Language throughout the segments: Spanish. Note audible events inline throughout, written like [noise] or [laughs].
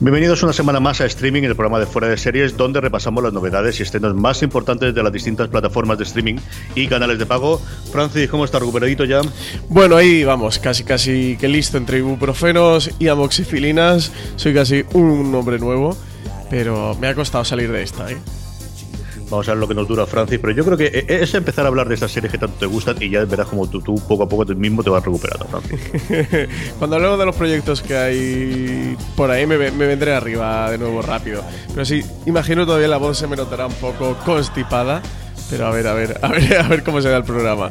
Bienvenidos una semana más a streaming, el programa de Fuera de Series, donde repasamos las novedades y estrenos más importantes de las distintas plataformas de streaming y canales de pago. Francis, ¿cómo está? ¿Recuperadito ya? Bueno, ahí vamos, casi casi que listo entre ibuprofenos y amoxicilinas. Soy casi un hombre nuevo, pero me ha costado salir de esta, ¿eh? Vamos a ver lo que nos dura Francis, pero yo creo que e-, es empezar a hablar de estas series que tanto te gustan y ya verás como tú, poco a poco tú mismo te vas recuperando, Francis. [laughs] Cuando hablemos de los proyectos que hay por ahí me, me, vendré arriba de nuevo rápido. Pero sí, imagino todavía la voz se me notará un poco constipada, pero a ver, a ver, a ver, [laughs] a ver cómo será el programa.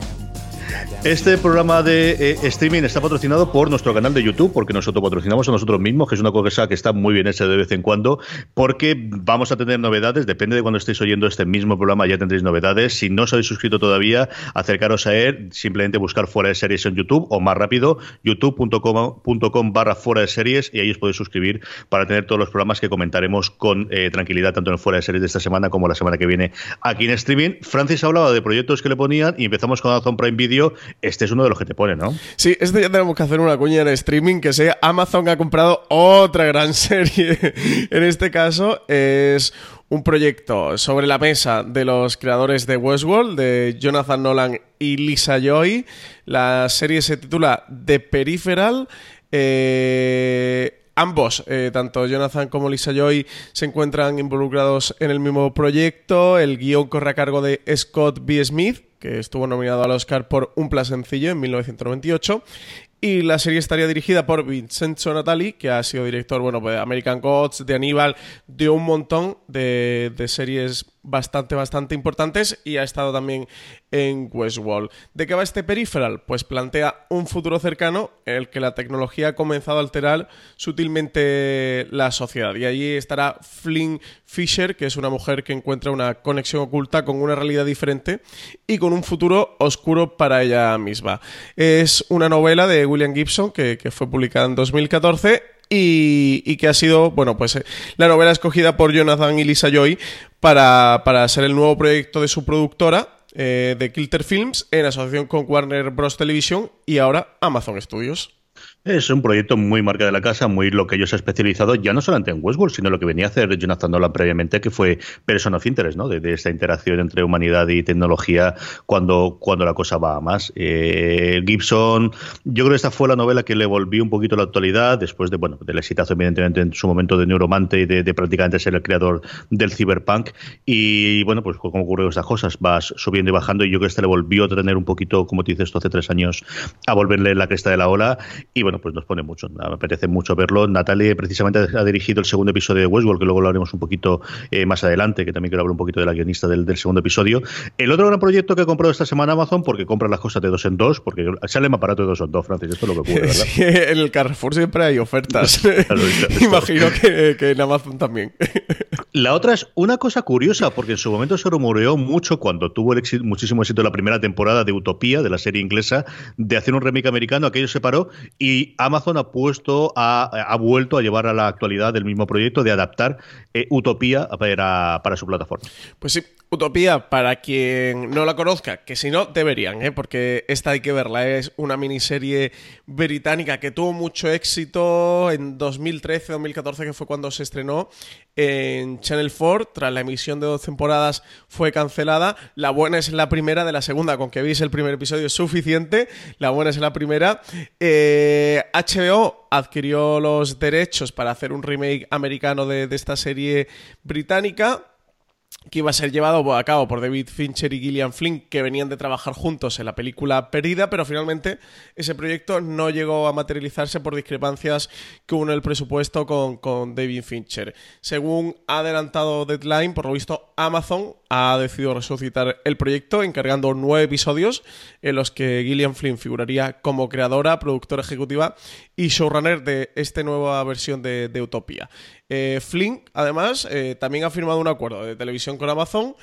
Este programa de eh, streaming está patrocinado por nuestro canal de YouTube, porque nosotros patrocinamos a nosotros mismos, que es una cosa que está muy bien hecha de vez en cuando, porque vamos a tener novedades, depende de cuando estéis oyendo este mismo programa, ya tendréis novedades. Si no os habéis suscrito todavía, acercaros a él, simplemente buscar fuera de series en YouTube o más rápido, youtube.com barra fuera de series y ahí os podéis suscribir para tener todos los programas que comentaremos con eh, tranquilidad, tanto en fuera de series de esta semana como la semana que viene aquí en streaming. Francis hablaba de proyectos que le ponían y empezamos con Amazon Prime Video este es uno de los que te pone, ¿no? Sí, este ya tenemos que hacer una cuña en streaming que sea Amazon ha comprado otra gran [laughs] serie. en este caso es un proyecto sobre la mesa de los creadores de Westworld, de Jonathan Nolan y Lisa Joy. La serie se titula The Peripheral. Eh, ambos, eh, tanto Jonathan como Lisa Joy, se encuentran involucrados en el mismo proyecto. El guion corre a cargo de Scott B. Smith, que estuvo nominado al Oscar por Un Plan Sencillo en 1998. Y la serie estaría dirigida por Vincenzo Natali, que ha sido director, bueno, pues de American Gods, de Aníbal, de un montón de, de series bastante, bastante importantes y ha estado también en Westworld. ¿De qué va este peripheral? Pues plantea un futuro cercano en el que la tecnología ha comenzado a alterar sutilmente la sociedad. Y allí estará Flynn Fisher, que es una mujer que encuentra una conexión oculta con una realidad diferente y con un futuro oscuro para ella misma. Es una novela de William Gibson que, fue publicada en 2014 y, que ha sido, bueno, pues eh, la novela escogida por Jonathan y Lisa Joy para, para ser el nuevo proyecto de su productora, eh, de Kilter Films, en asociación con Warner Bros. Television y ahora Amazon Studios. Es un proyecto muy marca de la casa, muy lo que ellos ha especializado, ya no solamente en Westworld, sino lo que venía a hacer Jonathan Nolan previamente, que fue Person of Interest, ¿no? De, esta interacción entre humanidad y tecnología cuando, cuando la cosa va a más. Eh, Gibson, yo creo que esta fue la novela que le volvió un poquito a la actualidad, después de, bueno, del exitazo, evidentemente, en su momento de Neuromante y de, prácticamente ser el creador del cyberpunk. Y bueno, pues como ocurrió estas cosas, vas subiendo y bajando, y yo creo que este le volvió a tener un poquito, como te dices esto hace tres años, a volverle la cresta de la ola. Y bueno, pues nos pone mucho. Me apetece mucho verlo. Natalie precisamente ha dirigido el segundo episodio de Westworld, que luego lo haremos un poquito eh, más adelante, que también quiero hablar un poquito de la guionista del, segundo episodio. El otro gran proyecto que he comprado esta semana Amazon, porque compra las cosas de dos en dos, porque sale más barato de dos en dos, Francis. Esto es lo que ocurre, ¿verdad? [laughs] Sí, en el Carrefour siempre hay ofertas. [laughs] [laughs] Imagino que, en Amazon también. La otra es una cosa curiosa, porque en su momento se rumoreó mucho cuando tuvo el muchísimo éxito la primera temporada de Utopía, de la serie inglesa, de hacer un remake americano, aquello se paró y Amazon ha puesto, ha, vuelto a llevar a la actualidad del mismo proyecto de adaptar eh, Utopía para, para su plataforma. Pues sí, Utopía, para quien no la conozca, que si no, deberían, ¿eh? porque esta hay que verla. Es una miniserie británica que tuvo mucho éxito en 2013-2014, que fue cuando se estrenó en Channel 4. Tras la emisión de dos temporadas fue cancelada. La buena es la primera de la segunda, con que veis el primer episodio es suficiente. La buena es la primera. HBO eh, adquirió los derechos para hacer un remake americano de esta serie británica que iba a ser llevado a cabo por David Fincher y Gillian Flynn, que venían de trabajar juntos en la película Perdida, pero finalmente ese proyecto no llegó a materializarse por discrepancias que hubo el presupuesto con, David Fincher. Según ha adelantado Deadline, por lo visto Amazon ha decidido resucitar el proyecto encargando nueve episodios en los que Gillian Flynn figuraría como creadora, productora ejecutiva y showrunner de esta nueva versión de, Utopía. Eh, Flynn, además, eh, también ha firmado un acuerdo de televisión con Amazon,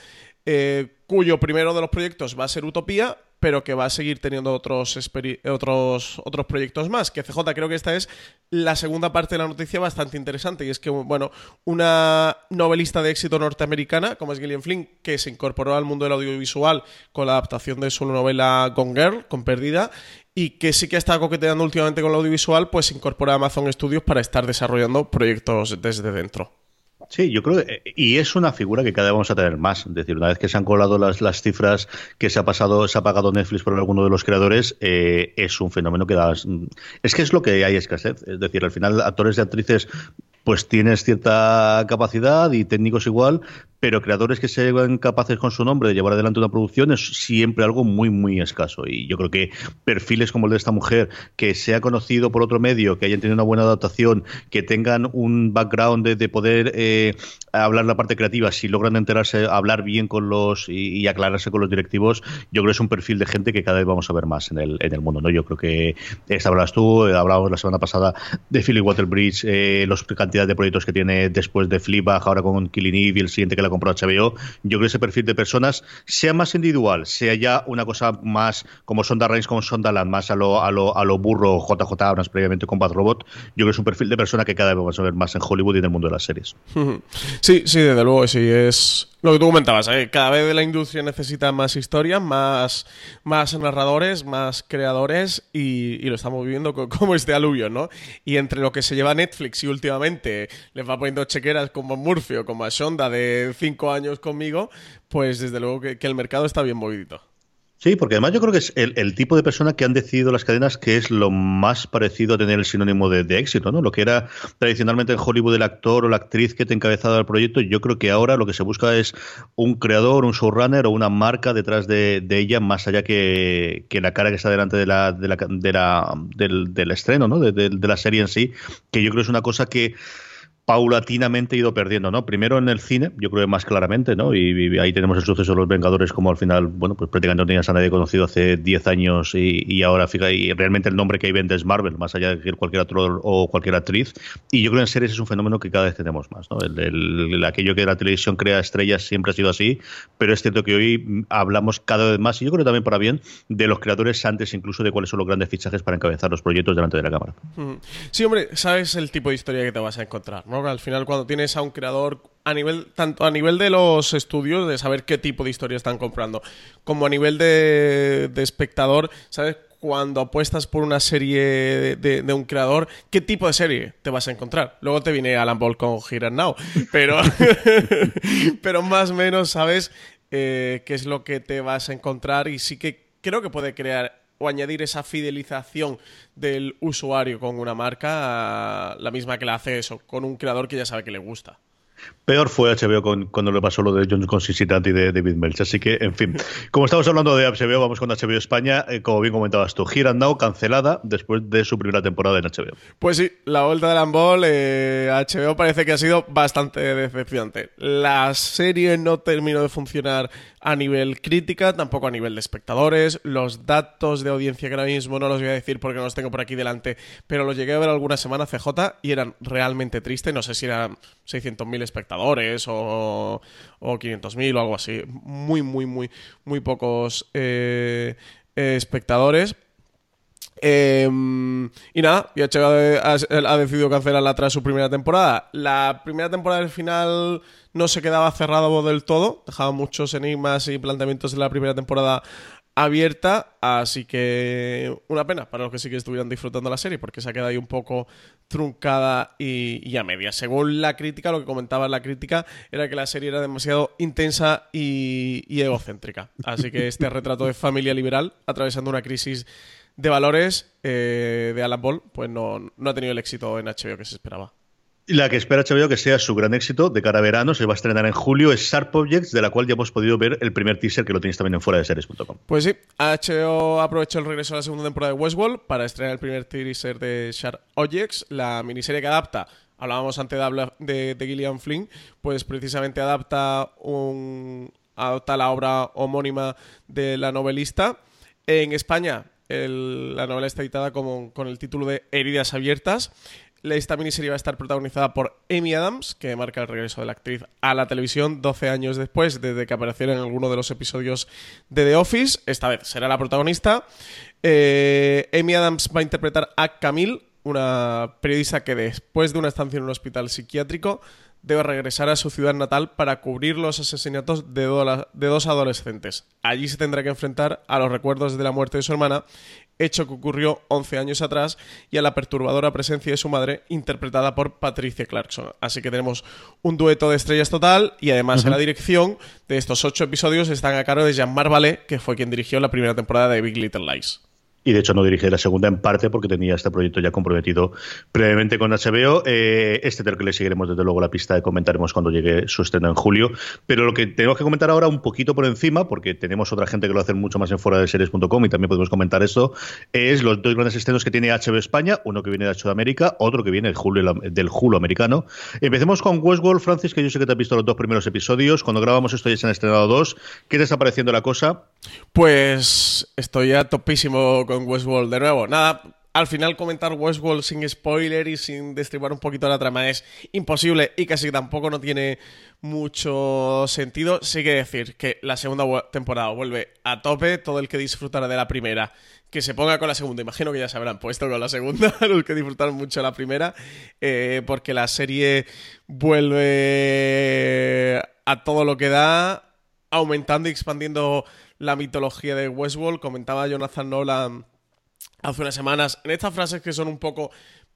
eh, cuyo primero de los proyectos va a ser Utopía pero que va a seguir teniendo otros, otros, otros proyectos más. Que CJ, creo que esta es la segunda parte de la noticia bastante interesante, y es que, bueno, una novelista de éxito norteamericana, como es Gillian Flynn, que se incorporó al mundo del audiovisual con la adaptación de su novela Gone Girl, con Perdida, y que sí que está coqueteando últimamente con el audiovisual, pues incorpora a Amazon Studios para estar desarrollando proyectos desde dentro. Sí, yo creo que, y es una figura que cada vez vamos a tener más. Es decir, una vez que se han colado las, las cifras que se ha pasado, se ha pagado Netflix por alguno de los creadores, eh, es un fenómeno que da. Es que es lo que hay escasez. Es decir, al final, actores y actrices pues tienes cierta capacidad y técnicos igual, pero creadores que sean capaces con su nombre de llevar adelante una producción es siempre algo muy, muy escaso. Y yo creo que perfiles como el de esta mujer, que sea conocido por otro medio, que hayan tenido una buena adaptación, que tengan un background de, poder eh, hablar la parte creativa, si logran enterarse, hablar bien con los y, aclararse con los directivos, yo creo que es un perfil de gente que cada vez vamos a ver más en el, en el mundo. ¿no? Yo creo que esta hablas tú, eh, hablábamos la semana pasada de Philly Waterbridge, eh, los cantidad de proyectos que tiene después de Fleabag, ahora con Killing Eve y el siguiente que la compró HBO, yo creo que ese perfil de personas, sea más individual, sea ya una cosa más como Sonda Reigns, como Sondaland, más a lo, a lo, a lo burro JJ Abrams previamente con Bad Robot, yo creo que es un perfil de persona que cada vez vamos a ver más en Hollywood y en el mundo de las series. [laughs] Sí, sí, desde luego, sí, es lo que tú comentabas, ¿eh? cada vez la industria necesita más historias, más, más narradores, más creadores y, lo estamos viviendo [laughs] como este aluvio, ¿no? Y entre lo que se lleva Netflix y últimamente les va poniendo chequeras como Murphy o como a Shonda de cinco años conmigo, pues desde luego que el mercado está bien movidito. Sí, porque además yo creo que es el, tipo de persona que han decidido las cadenas que es lo más parecido a tener el sinónimo de, éxito, ¿no? Lo que era tradicionalmente en Hollywood el actor o la actriz que te encabezaba el proyecto, yo creo que ahora lo que se busca es un creador, un showrunner o una marca detrás de, ella, más allá que, la cara que está delante de la, de la, la del, del, estreno, ¿no? de la serie en sí, que yo creo que es una cosa que paulatinamente ido perdiendo, ¿no? Primero en el cine, yo creo que más claramente, ¿no? Y, ahí tenemos el suceso de los Vengadores, como al final, bueno, pues prácticamente no tenías a nadie conocido hace 10 años y, ahora, fíjate, y realmente el nombre que hay vende es Marvel, más allá de cualquier otro o cualquier actriz. Y yo creo que en series es un fenómeno que cada vez tenemos más, ¿no? El, aquello que la televisión crea estrellas siempre ha sido así, pero es cierto que hoy hablamos cada vez más, y yo creo también para bien, de los creadores antes incluso de cuáles son los grandes fichajes para encabezar los proyectos delante de la cámara. Sí, hombre, sabes el tipo de historia que te vas a encontrar. Al final, cuando tienes a un creador, a nivel, tanto a nivel de los estudios, de saber qué tipo de historia están comprando, como a nivel de, espectador, ¿sabes? Cuando apuestas por una serie de, un creador, ¿qué tipo de serie te vas a encontrar? Luego te viene Alan Ball con Here Now, pero, [laughs] pero más o menos sabes eh, qué es lo que te vas a encontrar y sí que creo que puede crear o añadir esa fidelización del usuario con una marca, la misma que la hace eso, con un creador que ya sabe que le gusta. Peor fue HBO con, cuando le pasó lo de John Consistency y de David Melch. Así que, en fin, como estamos hablando de HBO, vamos con HBO España. Eh, como bien comentabas tú, Here cancelada después de su primera temporada en HBO. Pues sí, la vuelta de Lambol, eh, HBO parece que ha sido bastante decepcionante. La serie no terminó de funcionar a nivel crítica, tampoco a nivel de espectadores. Los datos de audiencia que ahora mismo no los voy a decir porque no los tengo por aquí delante, pero los llegué a ver alguna semana CJ y eran realmente tristes. No sé si eran 600.000 espectadores o, o 500.000 o algo así. Muy, muy, muy, muy pocos eh, espectadores. Em, y nada, HBO ha, ha, decidido cancelarla tras su primera temporada. La primera temporada del final no se quedaba cerrado del todo, dejaba muchos enigmas y planteamientos de la primera temporada abierta, así que una pena para los que sí que estuvieran disfrutando la serie, porque se ha quedado ahí un poco truncada y, a media. Según la crítica, lo que comentaba la crítica era que la serie era demasiado intensa y, egocéntrica. Así que este retrato de familia liberal, atravesando una crisis de valores eh, de Alan Ball, pues no, no ha tenido el éxito en HBO que se esperaba. La que espera HBO que sea su gran éxito de cara a verano, se va a estrenar en julio, es Sharp Objects, de la cual ya hemos podido ver el primer teaser que lo tenéis también en fuera de series.com. Pues sí, HBO aprovechó el regreso a la segunda temporada de Westworld para estrenar el primer teaser de Sharp Objects, la miniserie que adapta hablábamos antes de, de, Gillian Flynn, pues precisamente adapta un adapta la obra homónima de la novelista. En España, la novela está editada con el título de Heridas Abiertas. Esta miniserie va a estar protagonizada por Amy Adams, que marca el regreso de la actriz a la televisión 12 años después, desde que apareciera en alguno de los episodios de The Office. Esta vez será la protagonista. Eh, Amy Adams va a interpretar a Camille, una periodista que después de una estancia en un hospital psiquiátrico debe regresar a su ciudad natal para cubrir los asesinatos de, de, dos adolescentes. Allí se tendrá que enfrentar a los recuerdos de la muerte de su hermana hecho que ocurrió 11 años atrás, y a la perturbadora presencia de su madre, interpretada por Patricia Clarkson. Así que tenemos un dueto de estrellas total, y además en la dirección de estos ocho episodios están a cargo de Jean-Marc Vallée, que fue quien dirigió la primera temporada de Big Little Lies y de hecho no dirige la segunda en parte porque tenía este proyecto ya comprometido previamente con HBO. Eh, este del que le seguiremos desde luego la pista y comentaremos cuando llegue su estreno en julio. Pero lo que tenemos que comentar ahora un poquito por encima, porque tenemos otra gente que lo hace mucho más en fuera de series.com y también podemos comentar esto, es los dos grandes estrenos que tiene HBO España, uno que viene de HBO América, otro que viene del Hulu americano. Empecemos con Westworld, Francis, que yo sé que te has visto los dos primeros episodios. Cuando grabamos esto ya se han estrenado dos. ¿Qué te está pareciendo la cosa? Pues estoy ya topísimo con Westworld de nuevo. Nada, al final comentar Westworld sin spoiler y sin destribar un poquito la trama es imposible y casi tampoco no tiene mucho sentido. Sí que decir que la segunda temporada vuelve a tope, todo el que disfrutara de la primera, que se ponga con la segunda. Imagino que ya se habrán puesto con la segunda, [laughs] los que disfrutaron mucho la primera, eh, porque la serie vuelve a todo lo que da, aumentando y expandiendo la mitología de Westworld. Comentaba Jonathan Nolan hace unas semanas en estas frases que son un poco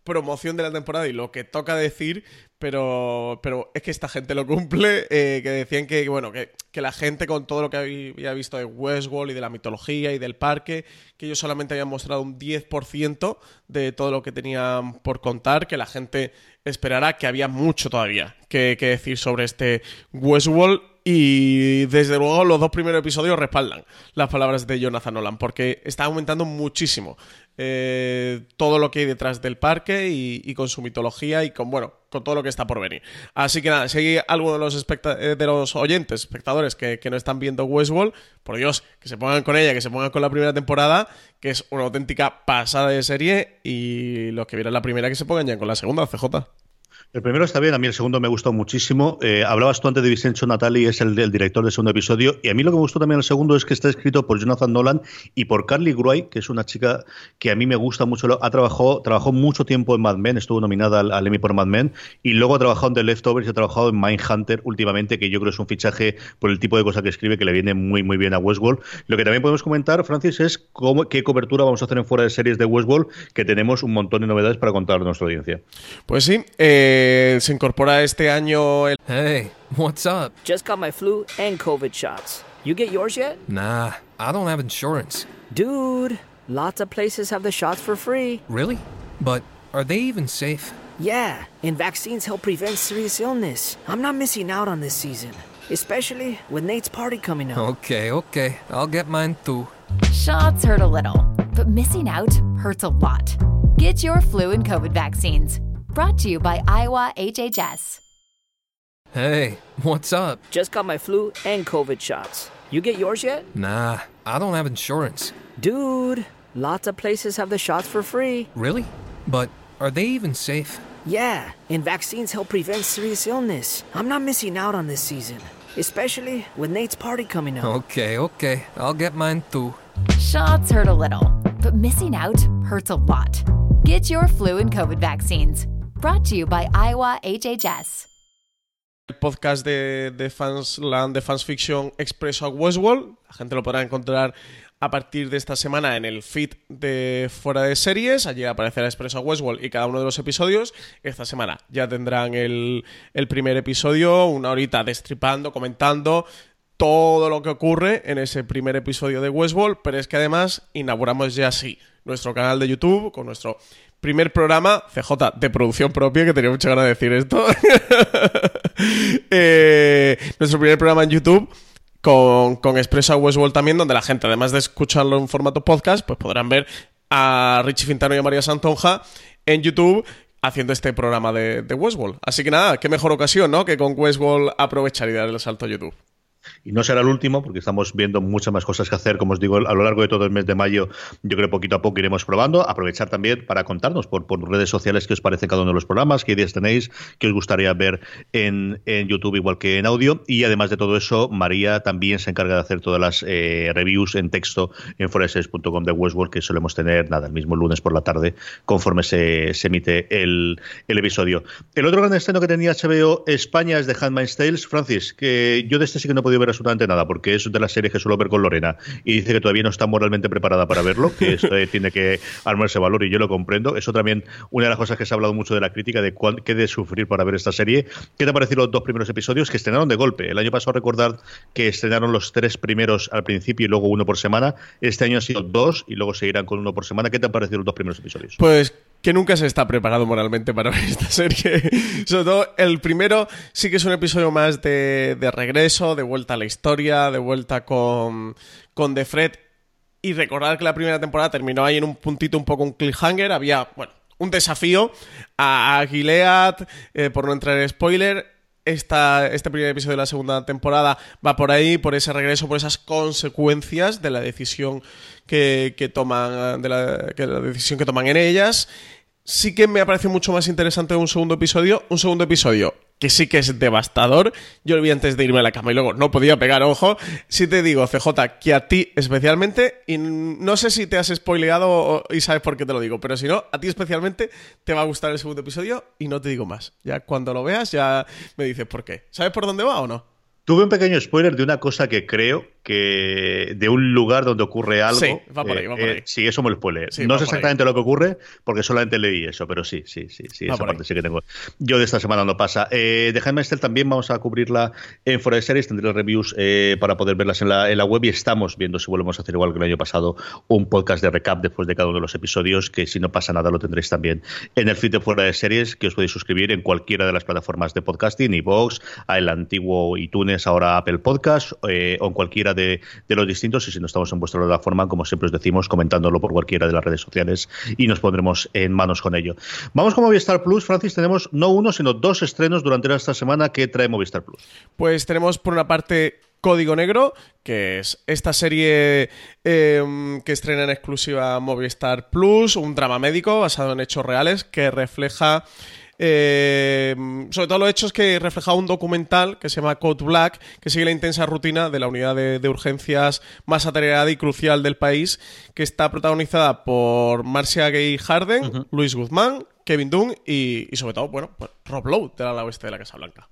promoción de la temporada y lo que toca decir, pero, pero es que esta gente lo cumple, eh, que decían que, bueno, que, que, la gente con todo lo que había visto de Westworld y de la mitología y del parque, que ellos solamente habían mostrado un 10% de todo lo que tenían por contar, que la gente esperará que había mucho todavía que, que decir sobre este Westworld y desde luego los dos primeros episodios respaldan las palabras de Jonathan Nolan, porque está aumentando muchísimo eh, todo lo que hay detrás del parque y, con su mitología y con, bueno, con todo lo que está por venir. Así que nada, si hay alguno de los, eh, de los oyentes, espectadores que, que no están viendo Westworld, por Dios, que se pongan con ella, que se pongan con la primera temporada, que es una auténtica pasada de serie, y los que vieron la primera que se pongan ya con la segunda, CJ. El primero está bien, a mí el segundo me gustó muchísimo. Eh, hablabas tú antes de Vincenzo Natali, es el, director del segundo episodio, y a mí lo que me gustó también el segundo es que está escrito por Jonathan Nolan y por Carly Gruy, que es una chica que a mí me gusta mucho. Ha trabajado, trabajó mucho tiempo en Mad Men, estuvo nominada al, Emmy por Mad Men, y luego ha trabajado en The Leftovers y ha trabajado en Mindhunter últimamente, que yo creo es un fichaje por el tipo de cosa que escribe que le viene muy, muy bien a Westworld. Lo que también podemos comentar, Francis, es cómo, qué cobertura vamos a hacer en fuera de series de Westworld, que tenemos un montón de novedades para contar a nuestra audiencia. Pues sí, eh, Eh, se incorpora incorpora este año el... Hey, what's up? Just got my flu and COVID shots. You get yours yet? Nah, I don't have insurance. Dude, lots of places have the shots for free. Really? But are they even safe? Yeah, and vaccines help prevent serious illness. I'm not missing out on this season, especially with Nate's party coming up. Okay, okay, I'll get mine too. Shots hurt a little, but missing out hurts a lot. Get your flu and COVID vaccines. Brought to you by Iowa HHS. Hey, what's up? Just got my flu and COVID shots. You get yours yet? Nah, I don't have insurance. Dude, lots of places have the shots for free. Really? But are they even safe? Yeah, and vaccines help prevent serious illness. I'm not missing out on this season, especially with Nate's party coming up. Okay, okay. I'll get mine too. Shots hurt a little, but missing out hurts a lot. Get your flu and COVID vaccines. Brought to you by Iowa HHS. El podcast de, de Fansland, de Fans Fiction Expresso a Westworld. La gente lo podrá encontrar a partir de esta semana en el feed de Fuera de Series. Allí aparecerá Expresso a Westworld y cada uno de los episodios. Esta semana ya tendrán el, el primer episodio, una horita destripando, comentando todo lo que ocurre en ese primer episodio de Westworld, pero es que además inauguramos ya así nuestro canal de YouTube con nuestro primer programa CJ de producción propia, que tenía mucha ganas de decir esto. [laughs] Eh, nuestro primer programa en YouTube con, con Expresa Westworld también, donde la gente, además de escucharlo en formato podcast, pues podrán ver a Richie Fintano y a María Santonja en YouTube haciendo este programa de, de Westworld. Así que nada, qué mejor ocasión, ¿no? Que con Westworld aprovechar y dar el salto a YouTube. Y no será el último, porque estamos viendo muchas más cosas que hacer. Como os digo, a lo largo de todo el mes de mayo, yo creo poquito a poco iremos probando. Aprovechar también para contarnos por, por redes sociales qué os parece cada uno de los programas, qué ideas tenéis, qué os gustaría ver en, en YouTube igual que en audio. Y además de todo eso, María también se encarga de hacer todas las eh, reviews en texto en foreses.com de Westworld, que solemos tener, nada, el mismo lunes por la tarde, conforme se, se emite el, el, episodio. El otro gran estreno que tenía HBO España es de Handmaid's Tales. Francis, que yo de este sí que no he podido ver absolutamente nada, porque es de las series que suelo ver con Lorena y dice que todavía no está moralmente preparada para verlo, que [laughs] esto tiene que armarse valor y yo lo comprendo. Eso también, una de las cosas que se ha hablado mucho de la crítica de cuál, qué de sufrir para ver esta serie. ¿Qué te han parecido los dos primeros episodios que estrenaron de golpe? El año pasado recordar que estrenaron los tres primeros al principio y luego uno por semana. Este año han sido dos y luego seguirán con uno por semana. ¿Qué te han parecido los dos primeros episodios? Pues que nunca se está preparado moralmente para ver esta serie. [laughs] Sobre todo el primero sí que es un episodio más de, de regreso, de vuelta a la historia, de vuelta con, con The Fred. Y recordar que la primera temporada terminó ahí en un puntito un poco un cliffhanger. Había, bueno, un desafío a, Gilead, eh, por no entrar en spoiler. Esta, este primer episodio de la segunda temporada va por ahí, por ese regreso, por esas consecuencias de la decisión que, que toman, de que la decisión que toman en ellas. Sí que me ha parecido mucho más interesante un segundo episodio. Un segundo episodio que sí que es devastador. Yo lo vi antes de irme a la cama y luego no podía pegar ojo. Si te digo, CJ, que a ti especialmente, y no sé si te has spoileado y sabes por qué te lo digo, pero si no, a ti especialmente te va a gustar el segundo episodio y no te digo más. Ya cuando lo veas, ya me dices por qué. ¿Sabes por dónde va o no? Tuve un pequeño spoiler de una cosa que creo que de un lugar donde ocurre algo. Sí, va por ahí, va por ahí. Eh, sí, eso me lo spoiler. Sí, no sé exactamente lo que ocurre porque solamente leí eso, pero sí, sí, sí, sí, Va esa parte ahí. sí que tengo. Yo de esta semana no pasa. Eh, de Handmaid's también vamos a cubrirla en Fuera de Series, tendré reviews eh, para poder verlas en la, en la web y estamos viendo si volvemos a hacer igual que el año pasado un podcast de recap después de cada uno de los episodios, que si no pasa nada lo tendréis también en el feed de Fuera de Series, que os podéis suscribir en cualquiera de las plataformas de podcasting, iVoox, el antiguo iTunes, ahora Apple Podcast, eh, o en cualquiera de, los distintos, y si no estamos en vuestra plataforma, como siempre os decimos, comentándolo por cualquiera de las redes sociales y nos pondremos en manos con ello. Vamos con Movistar Plus, Francis, tenemos no uno, sino dos estrenos durante esta semana que trae Movistar Plus. Pues tenemos por una parte Código Negro, que es esta serie eh, que estrena en exclusiva Movistar Plus, un drama médico basado en hechos reales que refleja eh, sobre todo los hechos que refleja un documental que se llama Code Black, que sigue la intensa rutina de la unidad de, de urgencias más atareada y crucial del país, que está protagonizada por Marcia Gay Harden, Luis Guzmán, Kevin Dunn y, y sobre todo, bueno, pues Rob Lowe, del ala oeste de la Casa Blanca.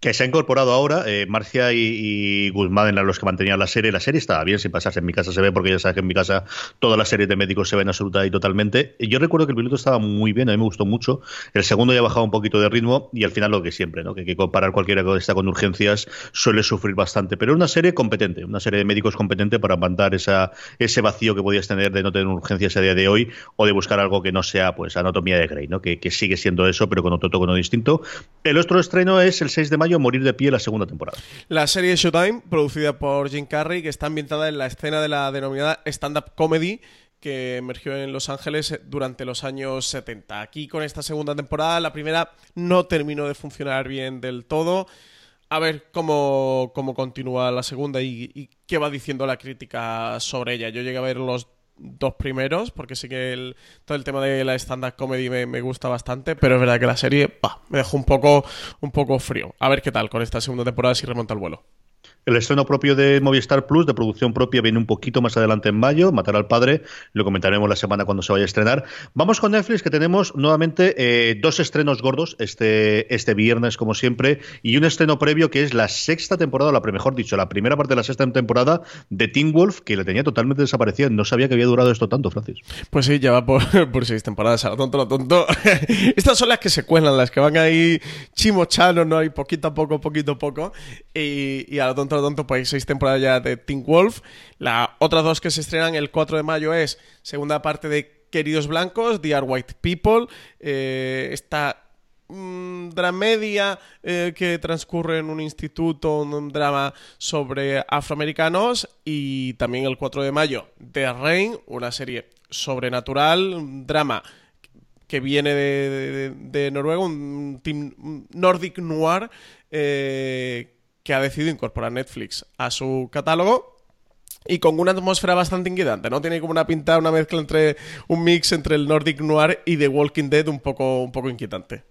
Que se ha incorporado ahora, eh, Marcia y, Guzmán eran los que mantenían la serie. La serie estaba bien, sin pasarse. En mi casa se ve, porque ya sabes que en mi casa todas las series de médicos se ven absoluta y totalmente. Yo recuerdo que el piloto estaba muy bien, a mí me gustó mucho. El segundo ya ha bajado un poquito de ritmo y al final lo que siempre, ¿no? Que, que comparar cualquiera que está con urgencias suele sufrir bastante. Pero una serie competente, una serie de médicos competente para mandar esa, ese vacío que podías tener de no tener urgencias a día de hoy o de buscar algo que no sea, pues, anatomía de Grey, ¿no? Que, que sigue siendo eso, pero con otro tono distinto. El otro estreno es el 6 de mayo, Morir de pie, la segunda temporada. La serie Showtime, producida por Jim Carrey, que está ambientada en la escena de la denominada stand-up comedy que emergió en Los Ángeles durante los años 70. Aquí con esta segunda temporada, la primera no terminó de funcionar bien del todo. A ver cómo, cómo continúa la segunda y qué va diciendo la crítica sobre ella. Yo llegué a ver los dos primeros, porque sí que el, todo el tema de la stand-up comedy me, gusta bastante, pero es verdad que la serie me dejó un poco, un poco frío. A ver qué tal con esta segunda temporada si remonta el vuelo. El estreno propio de Movistar Plus, de producción propia, viene un poquito más adelante en mayo. Matar al padre, lo comentaremos la semana cuando se vaya a estrenar. Vamos con Netflix, que tenemos nuevamente eh, dos estrenos gordos este, este viernes, como siempre, y un estreno previo que es la sexta temporada, la mejor dicho, la primera parte de la sexta temporada de Teen Wolf, que le tenía totalmente desaparecido. No sabía que había durado esto tanto, Francis. Pues sí, ya va por, [laughs] por seis temporadas, a lo tonto, a lo tonto. [laughs] Estas son las que se cuelan, las que van ahí chimochanos, ¿no? hay poquito a poco, poquito a poco, y, y a lo tonto tonto, pues seis temporadas ya de Teen Wolf. Las otras dos que se estrenan el 4 de mayo es segunda parte de Queridos Blancos, The Are White People. Eh, esta mmm, dramedia eh, que transcurre en un instituto, un drama sobre afroamericanos. Y también el 4 de mayo, The Rain, una serie sobrenatural, un drama que viene de, de, de Noruega, un team Nordic Noir. Eh, que ha decidido incorporar Netflix a su catálogo y con una atmósfera bastante inquietante, ¿no? Tiene como una pinta, una mezcla entre un mix entre el Nordic Noir y The Walking Dead un poco, un poco inquietante.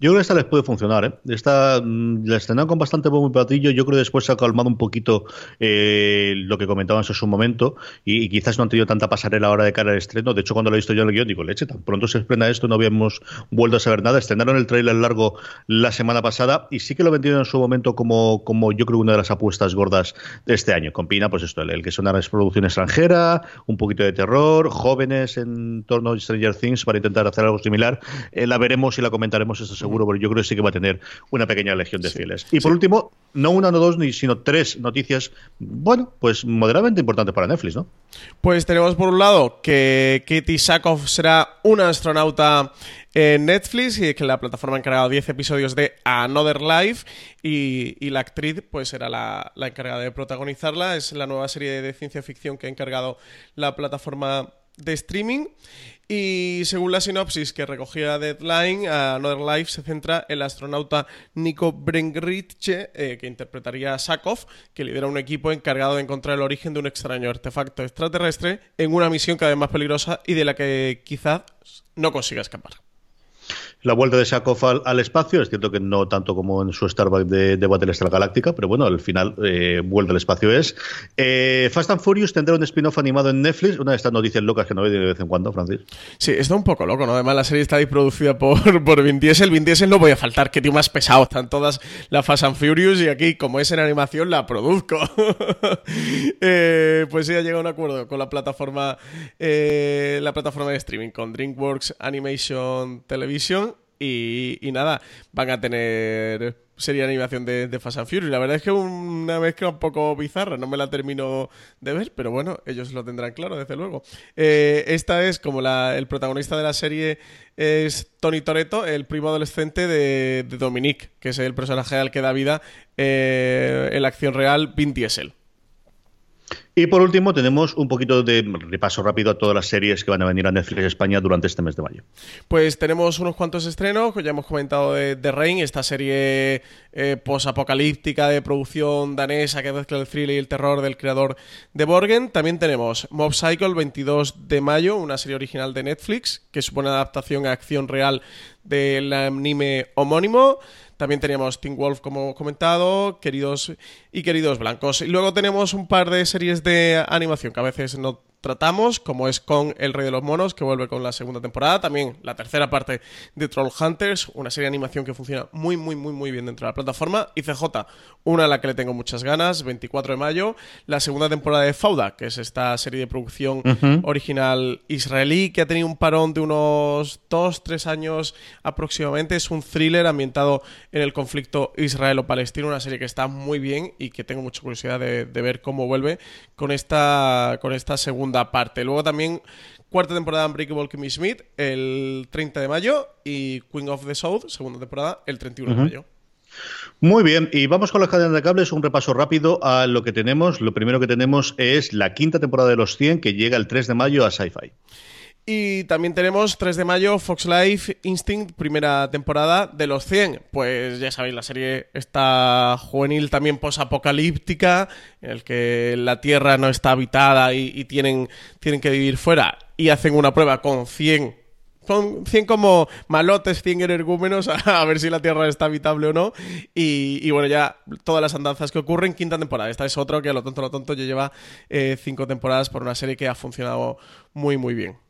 Yo creo que esta les puede funcionar, ¿eh? Esta la estrenaron con bastante buen platillo. Yo creo que después se ha calmado un poquito eh, lo que comentaban en su momento y, y, quizás no han tenido tanta pasarela ahora de cara al estreno. De hecho, cuando lo he visto yo en el guion, digo, leche, tan pronto se estrena esto, no habíamos vuelto a saber nada. Estrenaron el tráiler largo la semana pasada y sí que lo vendieron en su momento como, como yo creo una de las apuestas gordas de este año. Combina, pues esto, el, el que es una producción extranjera, un poquito de terror, jóvenes en torno a Stranger Things para intentar hacer algo similar. Eh, la veremos y la comentaremos, esto seguro seguro, pero yo creo que sí que va a tener una pequeña legión de sí, fieles. Y por sí. último, no una, no dos, ni, sino tres noticias, bueno, pues moderadamente importantes para Netflix, ¿no? Pues tenemos por un lado que Katie Sackhoff será una astronauta en Netflix y que la plataforma ha encargado 10 episodios de Another Life y, y la actriz pues será la, la, encargada de protagonizarla. Es la nueva serie de ciencia ficción que ha encargado la plataforma de streaming. Y según la sinopsis que recogía Deadline, Another Life se centra en el astronauta Nico Brengritsche, eh, que interpretaría a Sakov, que lidera un equipo encargado de encontrar el origen de un extraño artefacto extraterrestre en una misión cada vez más peligrosa y de la que quizás no consiga escapar la vuelta de Sakov al, al, espacio. Es cierto que no tanto como en su Starbuck de, de Battlestar Galáctica, pero bueno, al final eh, vuelta al espacio es. Eh, Fast and Furious tendrá un spin-off animado en Netflix, una de estas noticias locas que no ve de vez en cuando, Francis. Sí, está un poco loco, ¿no? Además, la serie está ahí producida por, [laughs] por Vin Diesel. Vin Diesel no voy a faltar, que tío más pesado. Están todas las Fast and Furious y aquí, como es en animación, la produzco. [laughs] eh, pues sí, ha llegado a un acuerdo con la plataforma, eh, la plataforma de streaming, con DreamWorks Animation Television y, nada, van a tener de animación de, de Fast and Furious. La verdad es que una mezcla un poco bizarra, no me la termino de ver, pero bueno, ellos lo tendrán claro, desde luego. Eh, esta es como la, el protagonista de la serie es Tony Toretto, el primo adolescente de, de Dominique, que es el personaje al que da vida eh, en la acción real Vin Diesel. Y por último, tenemos un poquito de repaso rápido a todas las series que van a venir a Netflix España durante este mes de mayo. Pues tenemos unos cuantos estrenos, ya hemos comentado de, de Rain, esta serie eh, posapocalíptica de producción danesa que mezcla el thriller y el terror del creador de Borgen. También tenemos Mob Cycle, 22 de mayo, una serie original de Netflix que supone adaptación a acción real del anime homónimo. También teníamos Teen Wolf, como comentado, queridos y queridos blancos. Y luego tenemos un par de series de animación que a veces no tratamos, como es con El Rey de los Monos, que vuelve con la segunda temporada, también la tercera parte de Troll Hunters, una serie de animación que funciona muy, muy, muy, muy bien dentro de la plataforma, y CJ, una a la que le tengo muchas ganas, 24 de mayo, la segunda temporada de Fauda, que es esta serie de producción uh -huh. original israelí, que ha tenido un parón de unos 2, 3 años aproximadamente, es un thriller ambientado en el conflicto israelo-palestino, una serie que está muy bien y que tengo mucha curiosidad de, de ver cómo vuelve con esta, con esta segunda segunda parte. Luego también cuarta temporada de Unbreakable Kimmy Smith el 30 de mayo y Queen of the South, segunda temporada, el 31 uh -huh. de mayo. Muy bien, y vamos con las cadenas de cables, un repaso rápido a lo que tenemos. Lo primero que tenemos es la quinta temporada de Los 100 que llega el 3 de mayo a Sci-Fi. Y también tenemos 3 de mayo Fox Life Instinct, primera temporada de los 100. Pues ya sabéis, la serie está juvenil también posapocalíptica, en el que la Tierra no está habitada y, tienen, tienen que vivir fuera y hacen una prueba con 100 son 100 como malotes, 100 energúmenos, [laughs] a, ver si la Tierra está habitable o no. Y, bueno, ya todas las andanzas que ocurren, quinta temporada. Esta es otro que a lo tonto, lo tonto, ya lleva eh, cinco temporadas por una serie que ha funcionado muy, muy bien.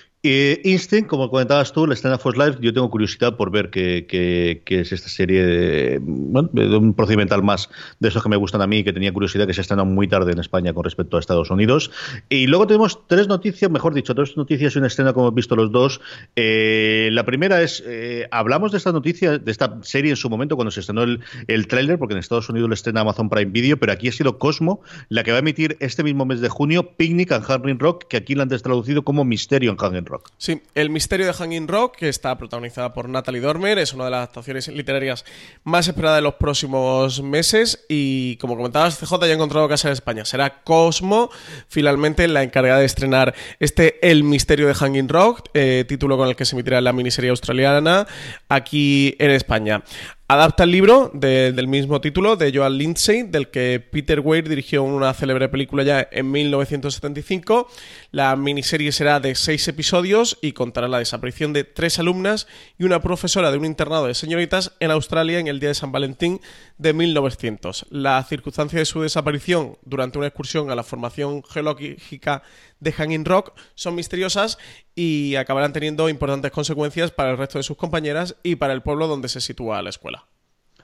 Eh, Instinct, como comentabas tú, la escena Fox Life, yo tengo curiosidad por ver qué, es esta serie de, un procedimental más de esos que me gustan a mí y que tenía curiosidad que se estrenó muy tarde en España con respecto a Estados Unidos. Y luego tenemos tres noticias, mejor dicho, tres noticias y una escena como hemos visto los dos. Eh, la primera es, eh, hablamos de esta noticia, de esta serie en su momento cuando se estrenó el, el tráiler, porque en Estados Unidos le estrena Amazon Prime Video, pero aquí ha sido Cosmo la que va a emitir este mismo mes de junio Picnic and Hanging Rock, que aquí la han traducido como Misterio en Hanging Rock. Sí, El misterio de Hanging Rock, que está protagonizada por Natalie Dormer, es una de las adaptaciones literarias más esperadas de los próximos meses y como comentabas, CJ ya ha encontrado casa en España. Será Cosmo, finalmente la encargada de estrenar este El misterio de Hanging Rock, eh, título con el que se emitirá la miniserie australiana aquí en España. Adapta el libro del mismo título de Joan Lindsay, del que Peter Weir dirigió una célebre película ya en 1975. La miniserie será de seis episodios y contará la desaparición de tres alumnas y una profesora de un internado de señoritas en Australia en el día de San Valentín de 1900. La circunstancia de su desaparición durante una excursión a la formación geológica de Hanging Rock son misteriosas y acabarán teniendo importantes consecuencias para el resto de sus compañeras y para el pueblo donde se sitúa la escuela.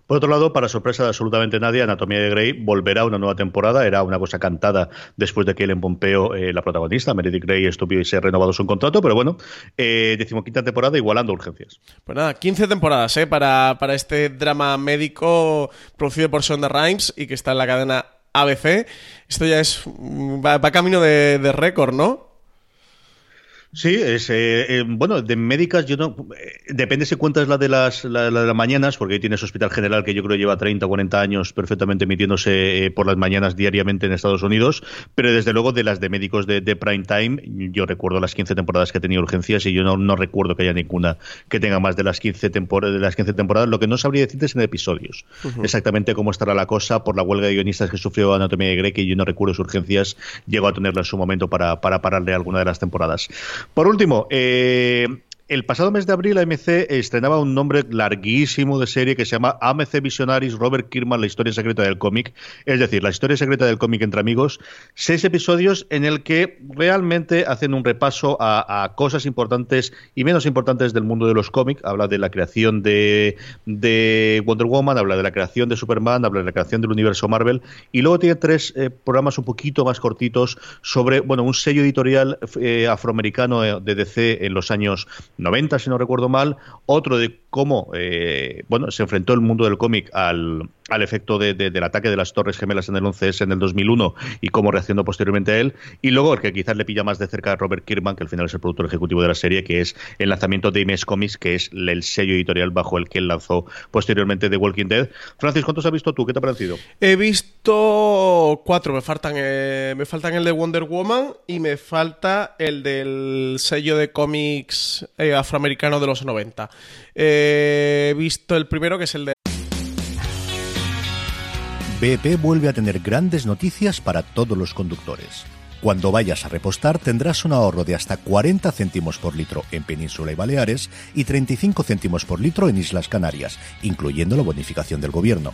Por otro lado, para sorpresa de absolutamente nadie, Anatomía de Grey volverá a una nueva temporada. Era una cosa cantada después de que Ellen Pompeo, eh, la protagonista, Meredith Grey, estuviese renovado su contrato. Pero bueno, eh, decimoquinta temporada igualando urgencias. Pues nada, 15 temporadas ¿eh? para, para este drama médico producido por Sonda Rhimes y que está en la cadena ABC. Esto ya es va, camino de, de récord, ¿no? Sí, es, eh, eh, bueno, de médicas yo no... Eh, depende si cuentas la de las, la, de las mañanas, porque ahí tienes Hospital General que yo creo lleva 30 o 40 años perfectamente emitiéndose por las mañanas diariamente en Estados Unidos, pero desde luego de las de médicos de, prime time, yo recuerdo las 15 temporadas que ha tenido urgencias y yo no, no recuerdo que haya ninguna que tenga más de las 15, tempor de las 15 temporadas. Lo que no sabría decirte es en episodios, exactamente cómo estará la cosa por la huelga de guionistas que sufrió Anatomía de Grey, que yo no recuerdo sus urgencias, llegó a tenerla en su momento para, para pararle alguna de las temporadas. Por último, eh, el pasado mes de abril AMC estrenaba un nombre larguísimo de serie que se llama AMC Visionaries Robert Kirkman, la historia secreta del cómic. Es decir, la historia secreta del cómic entre amigos. Seis episodios en el que realmente hacen un repaso a, cosas importantes y menos importantes del mundo de los cómics. Habla de la creación de, Wonder Woman, habla de la creación de Superman, habla de la creación del universo Marvel. Y luego tiene tres eh, programas un poquito más cortitos sobre, bueno, un sello editorial eh, afroamericano eh, de DC en los años 90, si no recuerdo mal, otro de cómo eh, bueno, se enfrentó el mundo del cómic al, al efecto de, del ataque de las Torres Gemelas en el 11S en el 2001 y cómo reaccionó posteriormente a él. Y luego el que quizás le pilla más de cerca a Robert Kirkman, que al final es el productor ejecutivo de la serie, que es el lanzamiento de Image Comics, que es el sello editorial bajo el que él lanzó posteriormente The Walking Dead. Francis, ¿cuántos has visto tú? ¿Qué te ha parecido? He visto cuatro, me faltan, eh, me faltan el de Wonder Woman y me falta el del sello de cómics afroamericano de los 90. he visto el primero, que es el de BP vuelve a tener grandes noticias para todos los conductores. Cuando vayas a repostar tendrás un ahorro de hasta 40 céntimos por litro en Península y Baleares y 35 céntimos por litro en Islas Canarias, incluyendo la bonificación del gobierno.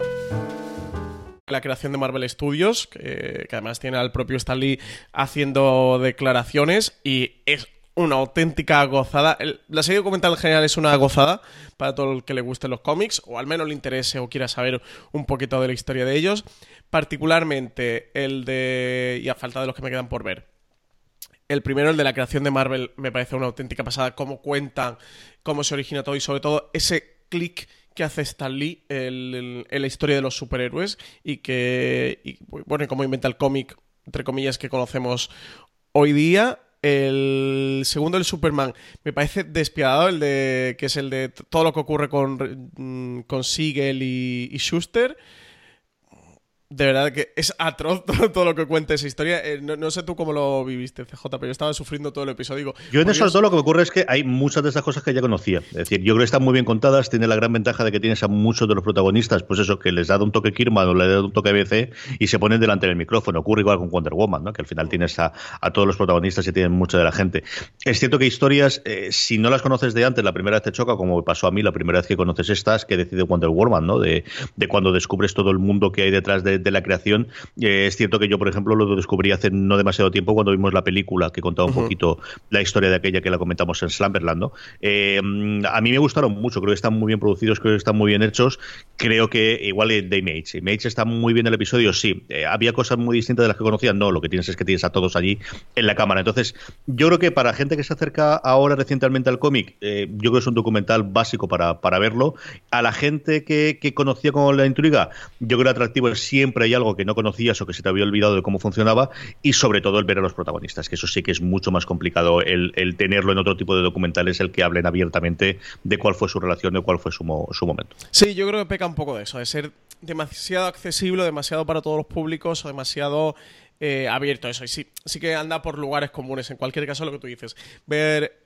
La creación de Marvel Studios, que, además tiene al propio Stan Lee haciendo declaraciones y es una auténtica gozada. La serie documental en general es una gozada para todo el que le gusten los cómics, o al menos le interese o quiera saber un poquito de la historia de ellos. Particularmente el de... y a falta de los que me quedan por ver. El primero, el de la creación de Marvel, me parece una auténtica pasada. Cómo cuentan, cómo se origina todo y sobre todo ese clic que hace Stan Lee en, la historia de los superhéroes y que, y, bueno, cómo inventa el cómic, entre comillas, que conocemos hoy día. El segundo, el Superman, me parece despiadado, el de que es el de todo lo que ocurre con, con Siegel y, y Schuster de verdad que es atroz [laughs] todo, todo, lo que cuenta esa historia. Eh, no, no, sé tú cómo lo viviste, CJ, pero yo estaba sufriendo todo el episodio. Digo, yo en eso todo lo que me ocurre es que hay muchas de esas cosas que ya conocía. Es decir, yo creo que están muy bien contadas. Tiene la gran ventaja de que tienes a muchos de los protagonistas, pues eso, que les da un toque Kirman o le da un toque BC y se ponen delante del micrófono. Ocurre igual con Wonder Woman, ¿no? que al final tienes a, a todos los protagonistas y tienen mucha de la gente. Es cierto que historias, eh, si no las conoces de antes, la primera vez te choca, como me pasó a mí la primera vez que conoces estas, que decide Wonder Woman, ¿no? de, de cuando descubres todo el mundo que hay detrás de, de la creación eh, es cierto que yo, por ejemplo, lo descubrí hace no demasiado tiempo cuando vimos la película que contaba un uh -huh. poquito la historia de aquella que la comentamos en Slumberland. ¿no? Eh, a mí me gustaron mucho, creo que están muy bien producidos, creo que están muy bien hechos. Creo que igual de Image. Image está muy bien el episodio, sí. Eh, había cosas muy distintas de las que conocía, no. Lo que tienes es que tienes a todos allí en la cámara. Entonces, yo creo que para gente que se acerca ahora recientemente al cómic, eh, yo creo que es un documental básico para, para verlo. A la gente que, que conocía con la intriga, yo creo que atractivo es siempre hay algo que no conocías o que se te había olvidado de cómo funcionaba y sobre todo el ver a los protagonistas, que eso sí que es mucho más complicado el, el tenerlo en otro tipo de documentales, el que hablen abiertamente de cuál fue su relación, de cuál fue su, su momento. Sí, yo creo que peca un poco de eso, de ser demasiado accesible, demasiado para todos los públicos o demasiado eh, abierto eso. Sí, sí que anda por lugares comunes. En cualquier caso, lo que tú dices, ver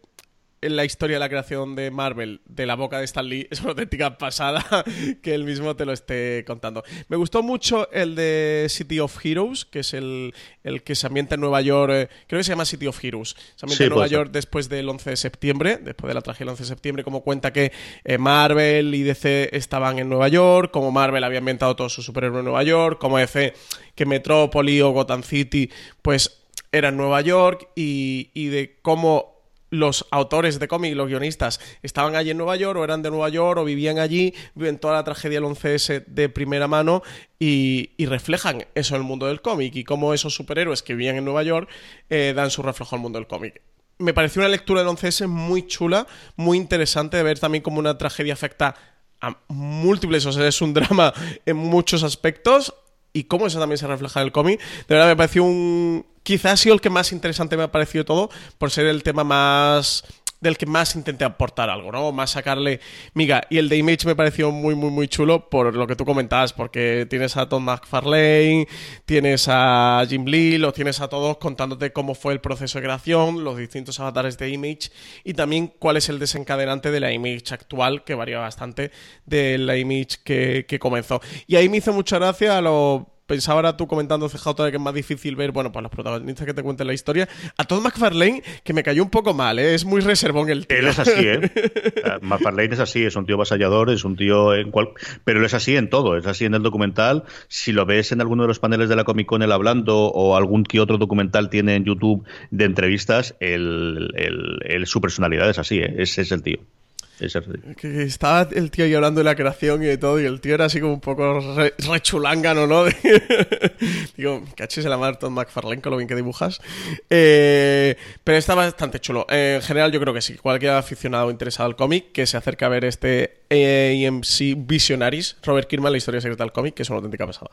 en la historia de la creación de Marvel de la boca de Stan Lee es una auténtica pasada [laughs] que él mismo te lo esté contando. Me gustó mucho el de City of Heroes, que es el, el que se ambienta en Nueva York, eh, creo que se llama City of Heroes, se ambienta sí, en Nueva York después del 11 de septiembre, después de la tragedia del 11 de septiembre, como cuenta que eh, Marvel y DC estaban en Nueva York, como Marvel había ambientado todos sus superhéroes en Nueva York, como DC que Metrópoli o Gotham City pues era en Nueva York y, y de cómo los autores de cómic, los guionistas, estaban allí en Nueva York o eran de Nueva York o vivían allí, viven toda la tragedia del 11S de primera mano y, y reflejan eso en el mundo del cómic y cómo esos superhéroes que vivían en Nueva York eh, dan su reflejo al mundo del cómic. Me pareció una lectura del 11S muy chula, muy interesante de ver también cómo una tragedia afecta a múltiples, o sea, es un [laughs] drama en muchos aspectos y cómo eso también se refleja en el cómic. De verdad me pareció un... Quizás ha sido el que más interesante me ha parecido todo por ser el tema más del que más intenté aportar algo, ¿no? Más sacarle miga. Y el de Image me pareció muy, muy, muy chulo por lo que tú comentabas, porque tienes a Tom McFarlane, tienes a Jim Lee, los tienes a todos contándote cómo fue el proceso de creación, los distintos avatares de Image y también cuál es el desencadenante de la Image actual, que varía bastante de la Image que, que comenzó. Y ahí me hizo mucha gracia a lo pensaba ahora tú comentando CJ de que es más difícil ver, bueno, pues los protagonistas que te cuenten la historia. A Todd McFarlane, que me cayó un poco mal, ¿eh? es muy reservón el tío. Él es así, ¿eh? [laughs] McFarlane es así, es un tío vasallador, es un tío en cual... Pero él es así en todo, es así en el documental. Si lo ves en alguno de los paneles de la Comic Con él hablando o algún que otro documental tiene en YouTube de entrevistas, el, el, el su personalidad es así, ¿eh? ese es el tío. Que estaba el tío hablando de la creación y de todo, y el tío era así como un poco re, rechulángano, ¿no? [laughs] Digo, cachis el amar Tom McFarlane con lo bien que dibujas. Eh, pero está bastante chulo. Eh, en general, yo creo que sí. Cualquier aficionado interesado al cómic que se acerca a ver este AMC Visionaries, Robert Kirkman, la historia secreta del cómic, que es una auténtica pasada.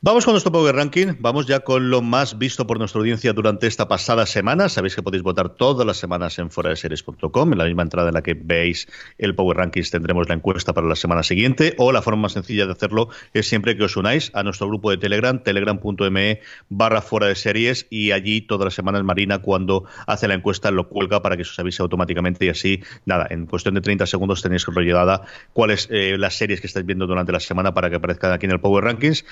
Vamos con nuestro Power Ranking, vamos ya con lo más visto por nuestra audiencia durante esta pasada semana. Sabéis que podéis votar todas las semanas en foradeseries.com, en la misma entrada en la que veis el Power Rankings tendremos la encuesta para la semana siguiente, o la forma más sencilla de hacerlo es siempre que os unáis a nuestro grupo de Telegram, telegram.me barra fuera de series, y allí todas las semanas Marina cuando hace la encuesta lo cuelga para que os avise automáticamente y así, nada, en cuestión de 30 segundos tenéis rellenada cuáles eh, las series que estáis viendo durante la semana para que aparezcan aquí en el Power Rankings.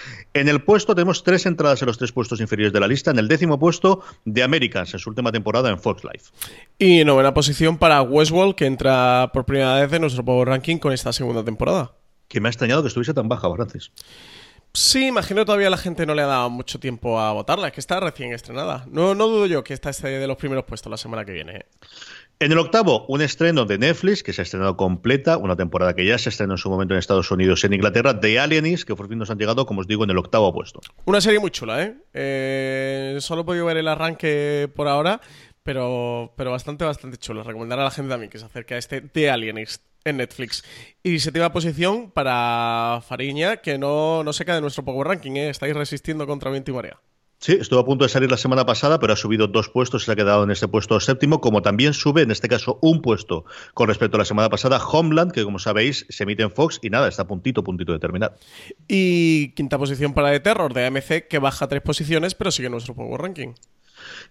El puesto tenemos tres entradas en los tres puestos inferiores de la lista. En el décimo puesto, de Americans, en su última temporada en Fox Life. Y novena posición para Westworld, que entra por primera vez en nuestro Ranking con esta segunda temporada. Que me ha extrañado que estuviese tan baja, Francis. Sí, imagino que todavía la gente no le ha dado mucho tiempo a votarla, es que está recién estrenada. No, no dudo yo que esta esté de los primeros puestos la semana que viene. ¿eh? En el octavo, un estreno de Netflix que se ha estrenado completa, una temporada que ya se estrenó en su momento en Estados Unidos y en Inglaterra, de Alienist, que por fin nos han llegado, como os digo, en el octavo puesto. Una serie muy chula, ¿eh? eh solo he podido ver el arranque por ahora, pero, pero bastante, bastante chulo. Recomendar a la gente también que se acerque a este The Alienist en Netflix. Y séptima posición para Fariña, que no, no se cae de nuestro Power Ranking, ¿eh? estáis resistiendo contra viento y marea. Sí, estuvo a punto de salir la semana pasada, pero ha subido dos puestos y se ha quedado en este puesto séptimo, como también sube, en este caso, un puesto con respecto a la semana pasada, Homeland, que como sabéis se emite en Fox y nada, está puntito, puntito de terminar. Y quinta posición para The Terror de AMC, que baja tres posiciones, pero sigue nuestro Power Ranking.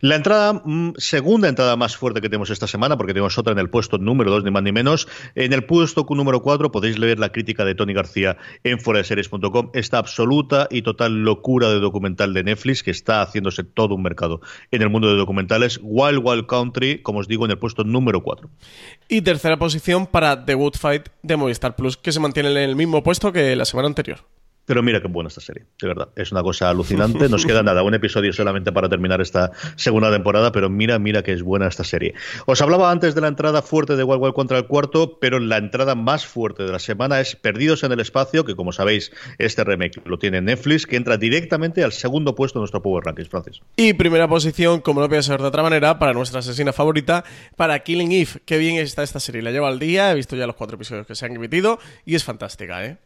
La entrada, mm, segunda entrada más fuerte que tenemos esta semana, porque tenemos otra en el puesto número 2, ni más ni menos. En el puesto número 4 podéis leer la crítica de Tony García en foradeseries.com. Esta absoluta y total locura de documental de Netflix que está haciéndose todo un mercado en el mundo de documentales. Wild Wild Country, como os digo, en el puesto número 4. Y tercera posición para The Good Fight de Movistar Plus, que se mantiene en el mismo puesto que la semana anterior. Pero mira qué buena esta serie, de verdad. Es una cosa alucinante. Nos queda nada, un episodio solamente para terminar esta segunda temporada, pero mira, mira que es buena esta serie. Os hablaba antes de la entrada fuerte de Wild Wild contra el cuarto, pero la entrada más fuerte de la semana es Perdidos en el Espacio, que como sabéis, este remake lo tiene Netflix, que entra directamente al segundo puesto de nuestro Power Rankings, Francis. Y primera posición, como no puede ser de otra manera, para nuestra asesina favorita, para Killing Eve. Qué bien está esta serie. La llevo al día, he visto ya los cuatro episodios que se han emitido y es fantástica, ¿eh?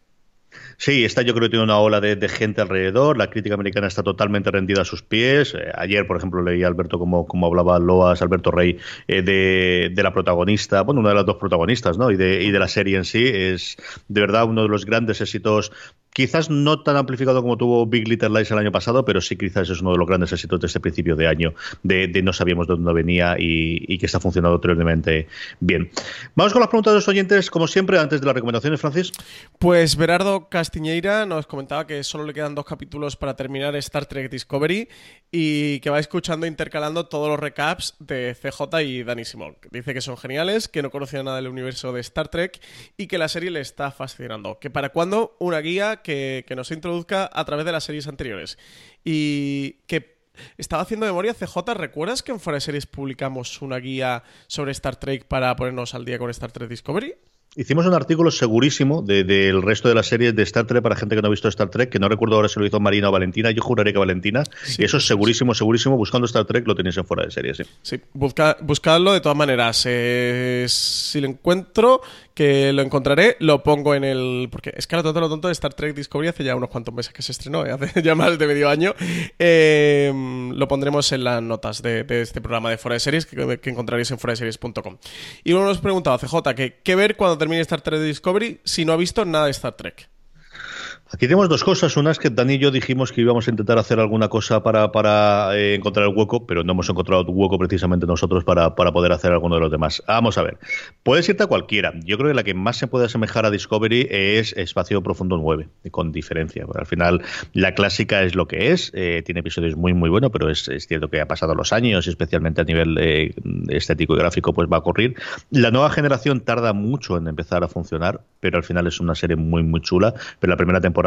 Sí, esta yo creo que tiene una ola de, gente alrededor. La crítica americana está totalmente rendida a sus pies. Eh, ayer, por ejemplo, leí Alberto como, como hablaba Loas, Alberto Rey, eh, de, de, la protagonista, bueno, una de las dos protagonistas, ¿no? Y de, y de la serie en sí. Es de verdad uno de los grandes éxitos Quizás no tan amplificado como tuvo Big Little Lies el año pasado, pero sí quizás es uno de los grandes éxitos de este principio de año, de, no sabíamos de dónde venía y, que está funcionando tremendamente bien. Vamos con las preguntas de los oyentes, como siempre, antes de las recomendaciones, Francis. Pues Berardo Castiñeira nos comentaba que solo le quedan dos capítulos para terminar Star Trek Discovery y que va escuchando intercalando todos los recaps de CJ y Danny Simon. Dice que son geniales, que no conocía nada del universo de Star Trek y que la serie le está fascinando. Que para cuándo una guía que, nos introduzca a través de las series anteriores. Y que estaba haciendo memoria, CJ, ¿recuerdas que en Fuera Series publicamos una guía sobre Star Trek para ponernos al día con Star Trek Discovery? Hicimos un artículo segurísimo del resto de las series de Star Trek para gente que no ha visto Star Trek, que no recuerdo ahora si lo hizo Marina o Valentina, yo juraré que Valentina, y eso es segurísimo, segurísimo, buscando Star Trek lo tenéis en fuera de serie, sí. Sí, buscadlo de todas maneras. Eh, si lo encuentro, que lo encontraré, lo pongo en el... Porque es que lo tonto, lo tonto de Star Trek Discovery hace ya unos cuantos meses que se estrenó, ¿eh? [laughs] hace ya más de medio año. Eh, lo pondremos en las notas de, este programa de fuera de series que, que encontraréis en foradeseries.com. Y uno nos preguntaba, CJ, que qué ver cuando termine Star Trek Discovery si no ha visto nada de Star Trek. Aquí tenemos dos cosas. Una es que Dani y yo dijimos que íbamos a intentar hacer alguna cosa para, para eh, encontrar el hueco, pero no hemos encontrado hueco precisamente nosotros para, para, poder hacer alguno de los demás. Vamos a ver. Puede irte a cualquiera. Yo creo que la que más se puede asemejar a Discovery es Espacio Profundo 9, con diferencia. al final, la clásica es lo que es. Eh, tiene episodios muy, muy buenos, pero es, cierto que ha pasado los años, especialmente a nivel eh, estético y gráfico, pues va a ocurrir. La nueva generación tarda mucho en empezar a funcionar, pero al final es una serie muy, muy chula. Pero la primera temporada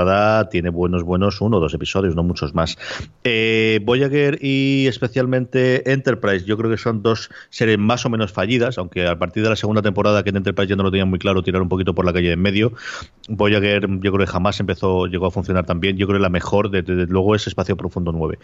tiene buenos, buenos uno o dos episodios, no muchos más. Eh, Voyager y especialmente Enterprise, yo creo que son dos series más o menos fallidas, aunque a partir de la segunda temporada que en Enterprise ya no lo tenían muy claro, tirar un poquito por la calle de en medio. Voyager, yo creo que jamás empezó, llegó a funcionar tan bien. Yo creo que la mejor, desde, luego, es Espacio Profundo 9.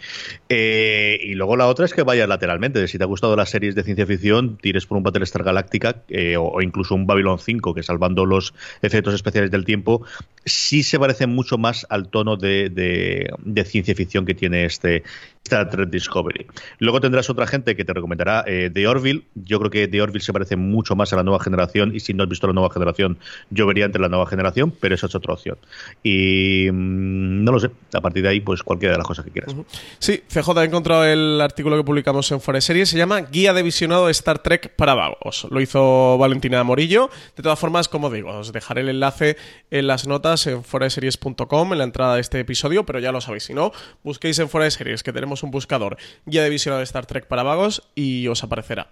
Eh, y luego la otra es que vaya lateralmente. Si te ha gustado las series de ciencia ficción, tires por un Battlestar Galáctica eh, o, incluso un Babylon 5, que salvando los efectos especiales del tiempo, sí se parecen mucho más al tono de, ciencia ficción que tiene este, Star Trek Discovery. Luego tendrás otra gente que te recomendará eh, The Orville. Yo creo que The Orville se parece mucho más a la nueva generación y si no has visto la nueva generación, yo vería entre la nueva generación, pero esa es otra opción. Y mm, no lo sé, a partir de ahí, pues cualquiera de las cosas que quieras. Sí, CJ ha encontrado el artículo que publicamos en Forest Series, se llama Guía de visionado de Star Trek para vagos. Lo hizo Valentina Morillo. De todas formas, como digo, os dejaré el enlace en las notas en foreseries.com en la entrada de este episodio, pero ya lo sabéis, si no, busquéis en Forest Series que tenemos un buscador Guía de visionado de Star Trek para vagos y os aparecerá.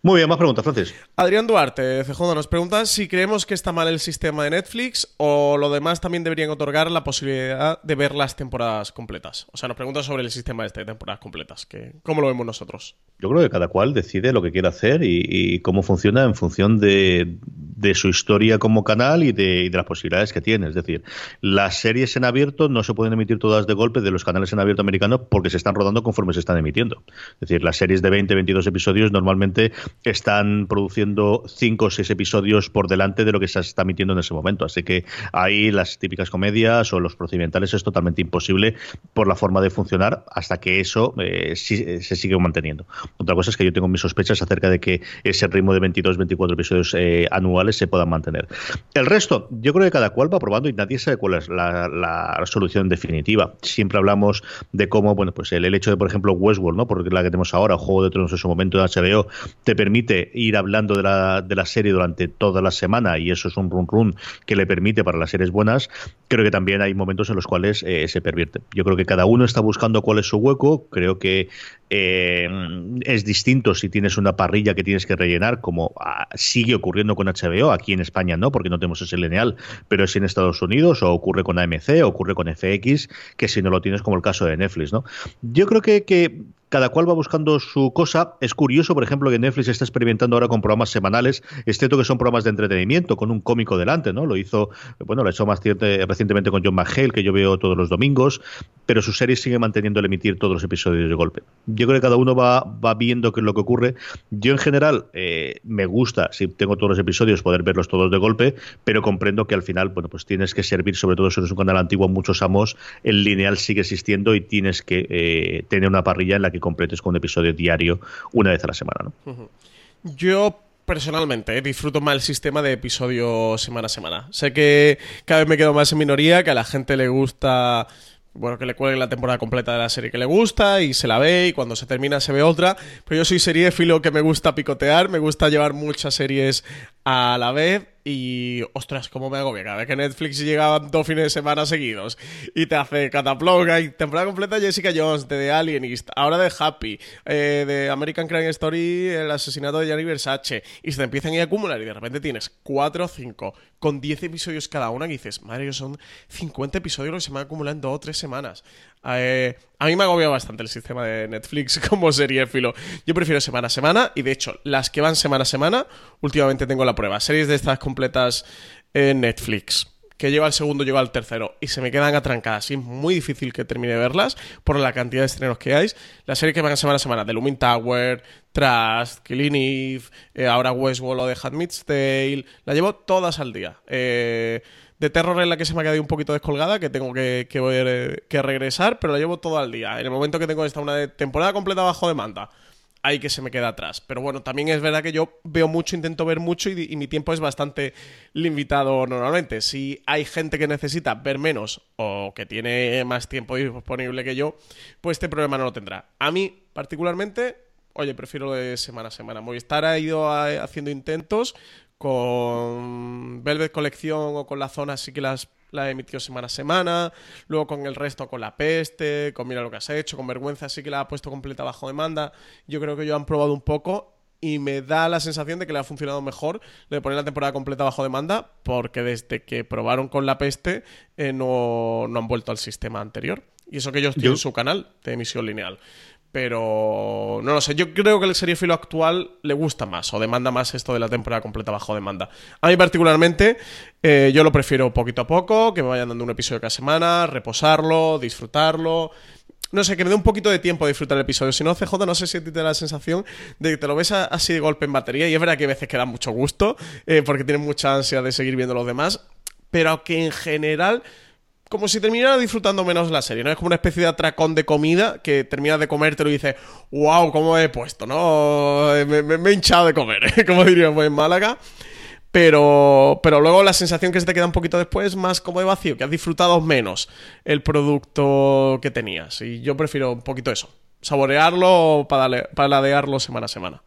Muy bien, más preguntas, Francis. Adrián Duarte, CJ, nos pregunta si creemos que está mal el sistema de Netflix o lo demás también deberían otorgar la posibilidad de ver las temporadas completas. O sea, nos pregunta sobre el sistema este de temporadas completas, que ¿cómo lo vemos nosotros? Yo creo que cada cual decide lo que quiere hacer y, cómo funciona en función de, su historia como canal y de, las posibilidades que tiene. Es decir, las series en abierto no se pueden emitir todas de golpe de los canales en abierto americanos porque se están rodando conforme se están emitiendo. Es decir, las series de 20, 22 episodios normalmente están produciendo 5 o 6 episodios por delante de lo que se está emitiendo en ese momento. Así que ahí las típicas comedias o los procedimentales es totalmente imposible por la forma de funcionar hasta que eso eh, se sigue manteniendo. Otra cosa es que yo tengo mis sospechas acerca de que ese ritmo de 22, 24 episodios eh, anuales se puedan mantener. El resto, yo creo que cada cual va probando y nadie sabe cuál es la, solución definitiva. Siempre hablamos de cómo, bueno, pues el, hecho de, por ejemplo, Westworld, ¿no? Porque la que tenemos ahora, Juego de Tronos en su momento de HBO, te permite ir hablando de la, de la serie durante toda la semana y eso es un run run que le permite para las series buenas. Creo que también hay momentos en los cuales eh, se pervierte. Yo creo que cada uno está buscando cuál es su hueco. Creo que eh, es distinto si tienes una parrilla que tienes que rellenar, como ah, sigue ocurriendo con HBO, aquí en España no, porque no tenemos ese lineal, pero es en Estados Unidos, o ocurre con AMC, o ocurre con FX, que si no lo tienes como el caso de Netflix, ¿no? Yo creo que, que cada cual va buscando su cosa. Es curioso, por ejemplo, que Netflix está experimentando ahora con programas semanales, es cierto que son programas de entretenimiento, con un cómico delante, ¿no? Lo hizo, bueno, lo ha hecho más recientemente con John McHale, que yo veo todos los domingos, pero su serie sigue manteniendo el emitir todos los episodios de golpe. Yo creo que cada uno va, va viendo qué es lo que ocurre. Yo, en general, eh, me gusta, si tengo todos los episodios, poder verlos todos de golpe, pero comprendo que al final, bueno, pues tienes que servir, sobre todo si eres un canal antiguo, muchos amos, el lineal sigue existiendo y tienes que eh, tener una parrilla en la que completes con un episodio diario una vez a la semana. ¿no? Yo personalmente eh, disfruto más el sistema de episodio semana a semana. Sé que cada vez me quedo más en minoría, que a la gente le gusta bueno, que le cuelgue la temporada completa de la serie que le gusta y se la ve y cuando se termina se ve otra. Pero yo soy serie filo que me gusta picotear, me gusta llevar muchas series a la vez y, ostras, cómo me agobia cada vez que Netflix llega dos fines de semana seguidos y te hace cataploga y temporada completa Jessica Jones, de The Alienist, ahora de Happy, eh, de American Crime Story, el asesinato de Gianni Versace, y se te empiezan a acumular y de repente tienes cuatro o cinco con 10 episodios cada una y dices, madre, son 50 episodios que se me acumulan en dos o tres semanas. Eh, a mí me agobia bastante el sistema de Netflix [laughs] como serie filo. Yo prefiero semana a semana y de hecho las que van semana a semana, últimamente tengo la prueba. Series de estas completas en Netflix que lleva el segundo, lleva el tercero y se me quedan atrancadas es muy difícil que termine de verlas por la cantidad de estrenos que hay. La serie que van semana a semana, de Lumin Tower, Trust, Killing Eve, eh, ahora Westworld o The Handmaid's Tale, la llevo todas al día. Eh, de terror en la que se me ha quedado un poquito descolgada, que tengo que, que, que regresar, pero la llevo todo al día. En el momento que tengo esta una temporada completa bajo demanda, ahí que se me queda atrás. Pero bueno, también es verdad que yo veo mucho, intento ver mucho y, mi tiempo es bastante limitado normalmente. Si hay gente que necesita ver menos o que tiene más tiempo disponible que yo, pues este problema no lo tendrá. A mí, particularmente, oye, prefiero de semana a semana. Movistar ha ido haciendo intentos, con Velvet Colección o con la zona sí que las la emitido semana a semana, luego con el resto con la peste, con mira lo que has hecho, con vergüenza sí que la ha puesto completa bajo demanda. Yo creo que ellos han probado un poco y me da la sensación de que le ha funcionado mejor de poner la temporada completa bajo demanda porque desde que probaron con la peste eh, no, han vuelto al sistema anterior. Y eso que ellos tienen su canal de emisión lineal. Pero no lo sé, yo creo que el serie filo actual le gusta más o demanda más esto de la temporada completa bajo demanda. A mí particularmente, eh, yo lo prefiero poquito a poco, que me vayan dando un episodio cada semana, reposarlo, disfrutarlo. No sé, que me dé un poquito de tiempo a disfrutar el episodio. Si no, CJ, no sé si te da la sensación de que te lo ves así de golpe en batería. Y es verdad que hay veces que da mucho gusto, eh, porque tienes mucha ansia de seguir viendo los demás. Pero que en general como si terminara disfrutando menos la serie, ¿no? Es como una especie de atracón de comida que terminas de comértelo y dices, wow, ¿cómo he puesto, no? Me, he hinchado de comer, [laughs] como diríamos en Málaga. Pero, pero luego la sensación que se te queda un poquito después más como de vacío, que has disfrutado menos el producto que tenías. Y yo prefiero un poquito eso, saborearlo o paladearlo semana a semana.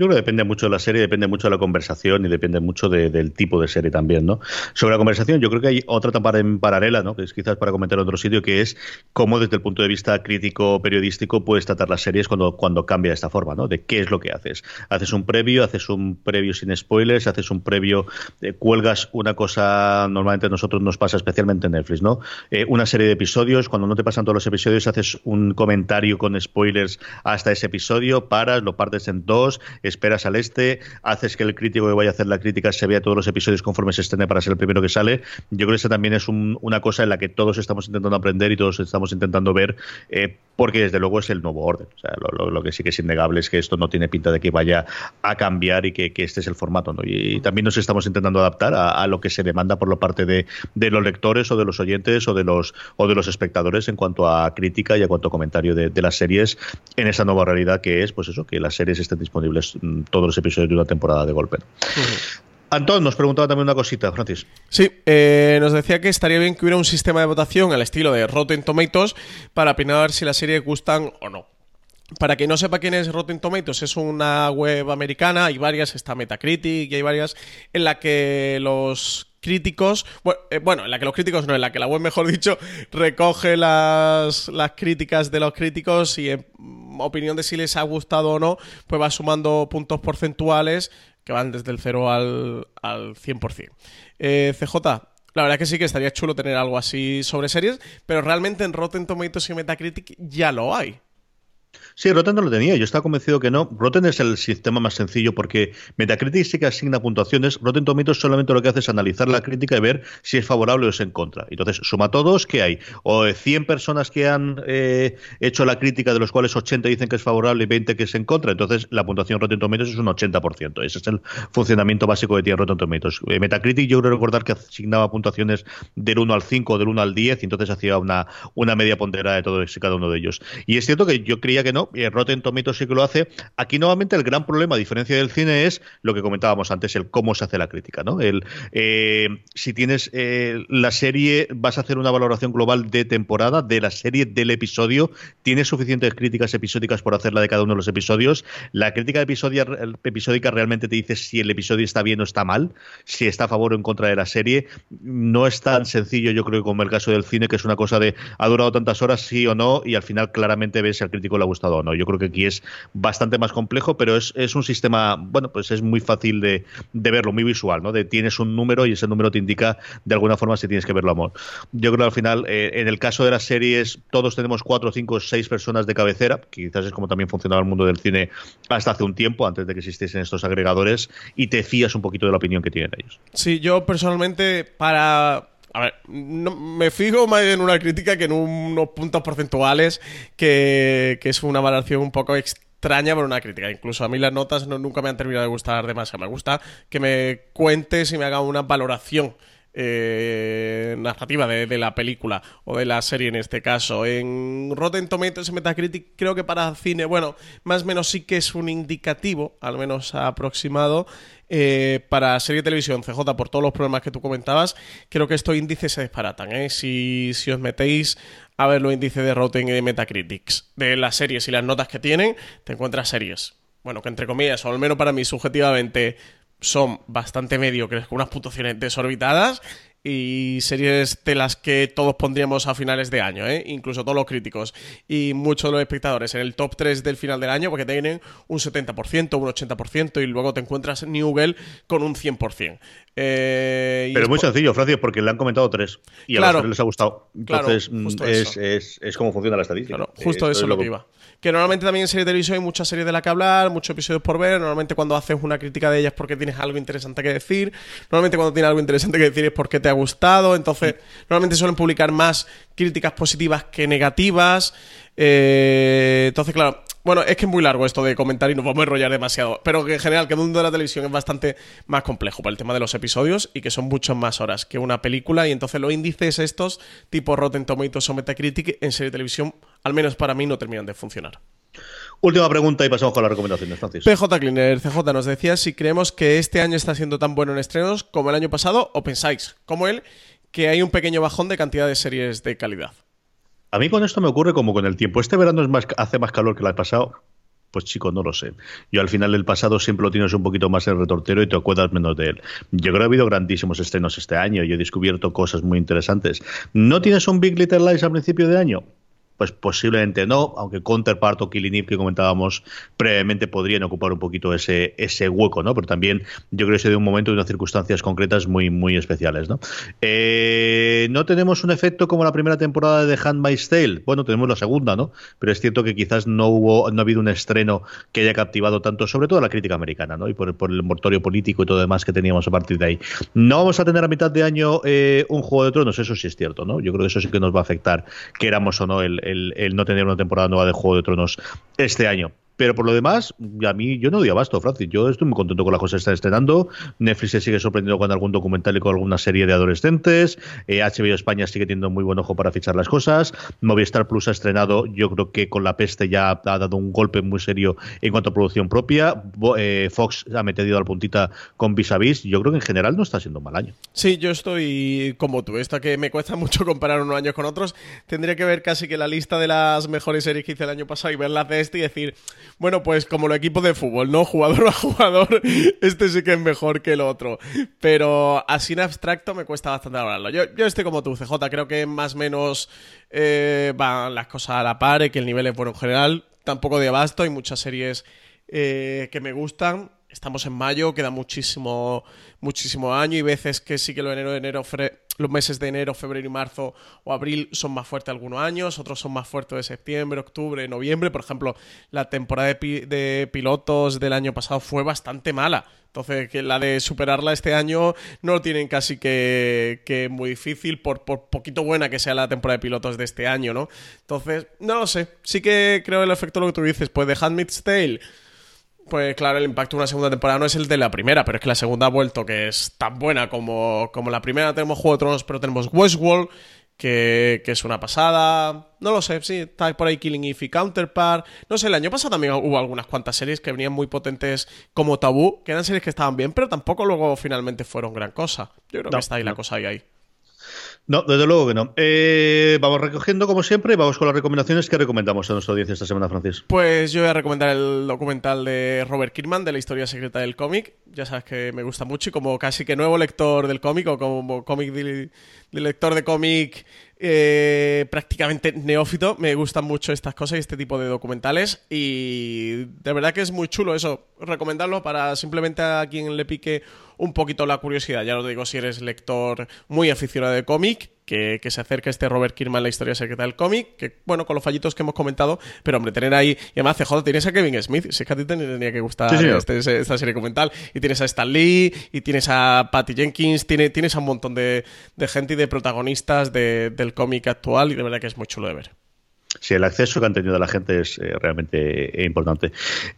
Yo creo que depende mucho de la serie, depende mucho de la conversación y depende mucho del tipo de serie también, ¿no? Sobre la conversación, yo creo que hay otra etapa en paralela, ¿no? Que es quizás para comentar en otro sitio, que es cómo desde el punto de vista crítico periodístico puedes tratar las series cuando, cuando cambia de esta forma, ¿no? De qué es lo que haces. Haces un previo, haces un previo sin spoilers, haces un previo, eh, cuelgas una cosa, normalmente a nosotros nos pasa especialmente en Netflix, ¿no? Eh, una serie de episodios, cuando no te pasan todos los episodios, haces un comentario con spoilers hasta ese episodio, paras, lo partes en dos, esperas al este, haces que el crítico que vaya a hacer la crítica se vea todos los episodios conforme se estén para ser el primero que sale. Yo creo que esta también es una cosa en la que todos estamos intentando aprender y todos estamos intentando ver, eh, porque desde luego es el nuevo orden. O sea, lo, que sí que es innegable es que esto no tiene pinta de que vaya a cambiar y que, este es el formato. ¿no? Y, también nos estamos intentando adaptar a, lo que se demanda por la parte de, los lectores o de los oyentes o de los, o de los espectadores en cuanto a crítica y en cuanto a comentario de, las series en esa nueva realidad que es, pues eso, que las series estén disponibles todos los episodios de una temporada de golpe. Antón nos preguntaba también una cosita, Francis. Sí, eh, nos decía que estaría bien que hubiera un sistema de votación al estilo de Rotten Tomatoes para opinar si las series gustan o no. Para quien no sepa quién es Rotten Tomatoes, es una web americana, hay varias, está Metacritic y hay varias, en la que los críticos, eh, bueno, en la que los críticos no, en la que la web, mejor dicho, recoge las, las críticas de los críticos y en opinión de si les ha gustado o no, pues va sumando puntos porcentuales que van desde el 0 al, al 100%. Eh, CJ, la verdad que sí que estaría chulo tener algo así sobre series, pero realmente en Rotten Tomatoes y Metacritic ya lo hay. Sí, Rotten no lo tenía. Yo estaba convencido que no. Rotten es el sistema más sencillo porque Metacritic sí que asigna puntuaciones. Rotten Tomatoes solamente lo que hace es analizar la crítica y ver si es favorable o es en contra. Entonces, suma todos, ¿qué hay? O 100 personas que han eh, hecho la crítica, de los cuales 80 dicen que es favorable y 20 que es en contra. Entonces, la puntuación Rotten Tomatoes es un 80%. Ese es el funcionamiento básico que tiene Rotten Tomatoes. Eh, Metacritic, yo creo recordar que asignaba puntuaciones del 1 al 5 o del 1 al 10 y entonces hacía una, una media ponderada de todos y cada uno de ellos. Y es cierto que yo creía que no, Rotten Tomatoes sí que lo hace. Aquí nuevamente el gran problema, a diferencia del cine, es lo que comentábamos antes, el cómo se hace la crítica. ¿no? El, eh, si tienes eh, la serie, vas a hacer una valoración global de temporada, de la serie, del episodio. Tienes suficientes críticas episódicas por hacerla de cada uno de los episodios. La crítica episódica realmente te dice si el episodio está bien o está mal, si está a favor o en contra de la serie. No es tan sencillo, yo creo, como el caso del cine, que es una cosa de ha durado tantas horas, sí o no, y al final claramente ves si al crítico le ha gustado no. Yo creo que aquí es bastante más complejo, pero es, un sistema, bueno, pues es muy fácil de, verlo, muy visual, ¿no? De tienes un número y ese número te indica de alguna forma si tienes que verlo amor. Yo creo que al final, eh, en el caso de las series, todos tenemos cuatro, cinco, seis personas de cabecera, quizás es como también funcionaba el mundo del cine hasta hace un tiempo, antes de que existiesen estos agregadores, y te fías un poquito de la opinión que tienen ellos. Sí, yo personalmente, para a ver, me fijo más en una crítica que en unos puntos porcentuales, que, es una valoración un poco extraña por una crítica. Incluso a mí las notas no, nunca me han terminado de gustar demasiado. Me gusta que me cuentes y me haga una valoración eh, narrativa de, la película o de la serie en este caso. En Rotten Tomatoes y Metacritic creo que para cine, bueno, más o menos sí que es un indicativo, al menos aproximado. Eh, para serie de televisión, CJ, por todos los problemas que tú comentabas, creo que estos índices se disparatan. ¿eh? Si, si os metéis a ver los índices de Rotten y de Metacritics de las series y las notas que tienen, te encuentras series. Bueno, que entre comillas, o al menos para mí subjetivamente, son bastante mediocres, con unas puntuaciones desorbitadas y series de las que todos pondríamos a finales de año, ¿eh? incluso todos los críticos y muchos de los espectadores en el top 3 del final del año porque tienen un 70%, un 80% y luego te encuentras Newell con un 100%. Eh, Pero es muy sencillo, Francis, porque le han comentado tres y a los tres les ha gustado. Entonces mm, es, es, es, como funciona la estadística. justo eso es lo que iba que normalmente también en serie de televisión hay muchas series de la que hablar, muchos episodios por ver, normalmente cuando haces una crítica de ellas porque tienes algo interesante que decir, normalmente cuando tienes algo interesante que decir es porque te ha gustado, entonces normalmente suelen publicar más críticas positivas que negativas. Eh, entonces, claro, bueno, es que es muy largo esto de comentar y nos vamos a enrollar demasiado. Pero que en general, que el mundo de la televisión es bastante más complejo por el tema de los episodios y que son muchas más horas que una película. Y entonces los índices estos, tipo Rotten Tomatoes o Metacritic, en serie de televisión, al menos para mí, no terminan de funcionar. Última pregunta y pasamos con las recomendaciones, Francis. PJ Cleaner, CJ nos decía si creemos que este año está siendo tan bueno en estrenos como el año pasado o pensáis, como él, que hay un pequeño bajón de cantidad de series de calidad. A mí con esto me ocurre como con el tiempo. Este verano es más, hace más calor que el pasado. Pues chico, no lo sé. Yo al final del pasado siempre lo tienes un poquito más en retortero y te acuerdas menos de él. Yo creo que ha habido grandísimos estrenos este año y he descubierto cosas muy interesantes. ¿No tienes un Big Little Lies al principio de año? Pues posiblemente no, aunque Counterpart o Killing que comentábamos previamente podrían ocupar un poquito ese, ese hueco, ¿no? Pero también yo creo que se de un momento y unas circunstancias concretas muy, muy especiales, ¿no? Eh, no tenemos un efecto como la primera temporada de Handmaid's Tale. Bueno, tenemos la segunda, ¿no? Pero es cierto que quizás no hubo, no ha habido un estreno que haya captivado tanto, sobre todo la crítica americana, ¿no? Y por, el mortorio político y todo demás que teníamos a partir de ahí. No vamos a tener a mitad de año eh, un Juego de Tronos, eso sí es cierto, ¿no? Yo creo que eso sí que nos va a afectar, queramos o no, el el, no tener una temporada nueva de Juego de Tronos este año. Pero por lo demás, a mí yo no doy abasto, Francis. Yo estoy muy contento con las cosas que está estrenando. Netflix se sigue sorprendiendo con algún documental y con alguna serie de adolescentes. HBO eh, España sigue teniendo muy buen ojo para fichar las cosas. Movistar Plus ha estrenado, yo creo que con la peste ya ha dado un golpe muy serio en cuanto a producción propia. Eh, Fox ha metido al puntita con Vis a Vis. Yo creo que en general no está siendo un mal año. Sí, yo estoy como tú. Esto que me cuesta mucho comparar unos años con otros. Tendría que ver casi que la lista de las mejores series que hice el año pasado y verlas de este y decir bueno, pues como los equipos de fútbol, ¿no? Jugador a jugador, [laughs] este sí que es mejor que el otro. Pero así en abstracto me cuesta bastante hablarlo. Yo, yo estoy como tú, CJ, creo que más o menos eh, van las cosas a la par y que el nivel es bueno en general. Tampoco de abasto, hay muchas series eh, que me gustan. Estamos en mayo, queda muchísimo, muchísimo año y veces que sí que lo enero, enero, los meses de enero, febrero y marzo o abril son más fuertes algunos años, otros son más fuertes de septiembre, octubre, noviembre. Por ejemplo, la temporada de, pilotos del año pasado fue bastante mala. Entonces, que la de superarla este año no lo tienen casi que, que muy difícil, por, por, poquito buena que sea la temporada de pilotos de este año, ¿no? Entonces, no lo sé. Sí que creo el efecto de lo que tú dices. Pues de Handmaid's Tale pues claro, el impacto de una segunda temporada no es el de la primera, pero es que la segunda ha vuelto, que es tan buena como, como la primera. Tenemos Juego de Tronos, pero tenemos Westworld, que, que, es una pasada. No lo sé, sí, está por ahí Killing Eve y Counterpart. No sé, el año pasado también hubo algunas cuantas series que venían muy potentes como Tabú, que eran series que estaban bien, pero tampoco luego finalmente fueron gran cosa. Yo creo que está ahí la cosa ahí. ahí. No, desde luego que no. Eh, vamos recogiendo como siempre y vamos con las recomendaciones que recomendamos a nuestra audiencia esta semana, Francis. Pues yo voy a recomendar el documental de Robert Kirkman de la historia secreta del cómic. Ya sabes que me gusta mucho y como casi que nuevo lector del cómic o como cómic de, lector de cómic eh, prácticamente neófito, me gustan mucho estas cosas y este tipo de documentales y de verdad que es muy chulo eso, recomendarlo para simplemente a quien le pique un poquito la curiosidad. Ya lo digo si eres lector muy aficionado de cómic, que, se acerque este Robert Kirkman la historia secreta del cómic, que bueno, con los fallitos que hemos comentado, pero hombre, tener ahí, y además CJ, tienes a Kevin Smith, si es que a ti te tenía que gustar este, esta serie documental, y tienes a Stan Lee, y tienes a Patty Jenkins, tiene, tienes a un montón de, gente y de protagonistas del cómic actual, y de verdad que es muy chulo de ver. Sí, el acceso que han tenido la gente es eh, realmente importante.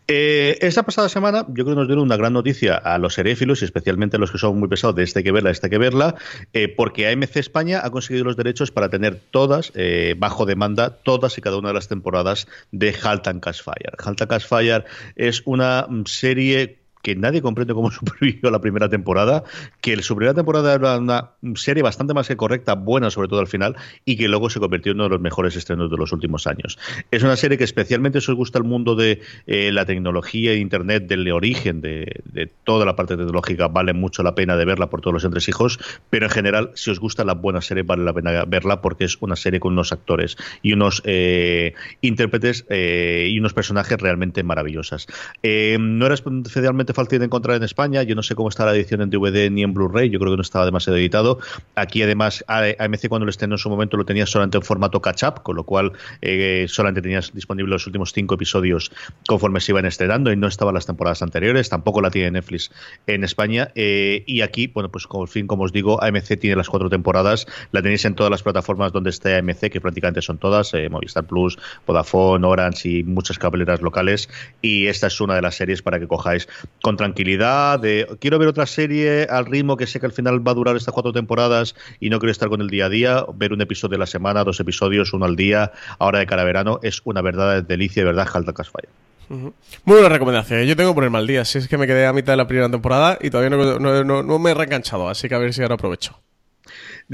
Eh, esta pasada semana, yo creo que nos dieron una gran noticia a los seréfilos y especialmente a los que son muy pesados de este que verla, este que verla, eh, porque AMC España ha conseguido los derechos para tener todas, bajo demanda, todas y cada una de las temporadas de Halt and Cash Fire. Halt and Cash Fire es una mm, serie que nadie comprende cómo [laughs] supervivió la primera temporada, que su primera temporada era una serie bastante más que correcta, buena sobre todo al final, y que luego se convirtió en uno de los mejores estrenos de los últimos años. Es una serie que especialmente si os gusta el mundo de eh, la tecnología e Internet, del origen de, toda la parte tecnológica, vale mucho la pena de verla por todos los entresijos, pero en general, si os gusta la buena serie, vale la pena verla porque es una serie con unos actores y unos eh, intérpretes eh, y unos personajes realmente maravillosas. no era especialmente bastante fácil de encontrar en España. Yo no sé cómo está la edición en DVD ni en Blu-ray. Yo creo que no estaba demasiado editado. Aquí, además, AMC cuando lo estrenó en su momento lo tenía solamente en formato catch-up, con lo cual eh, solamente tenías disponible los últimos cinco episodios conforme se iban estrenando y no estaban las temporadas anteriores. Tampoco la tiene Netflix en España. Eh, y aquí, bueno, pues como fin, como os digo, AMC tiene las cuatro temporadas. La tenéis en todas las plataformas donde esté AMC, que prácticamente son todas: eh, Movistar Plus, Vodafone, Orange y muchas cabeleras locales. Y esta es una de las series para que cojáis con tranquilidad. De quiero ver otra serie al ritmo que sé que al final va a durar estas cuatro temporadas y no quiero estar con el día a día. Ver un episodio de la semana, dos episodios, uno al día, ahora de cara a verano, es una verdad delicia, de verdad, Jalta Casfire. Muy buena recomendación. Yo tengo que ponerme al día. Si es que me quedé a mitad de la primera temporada y todavía no, no me he reenganchado. Así que a ver si ahora aprovecho.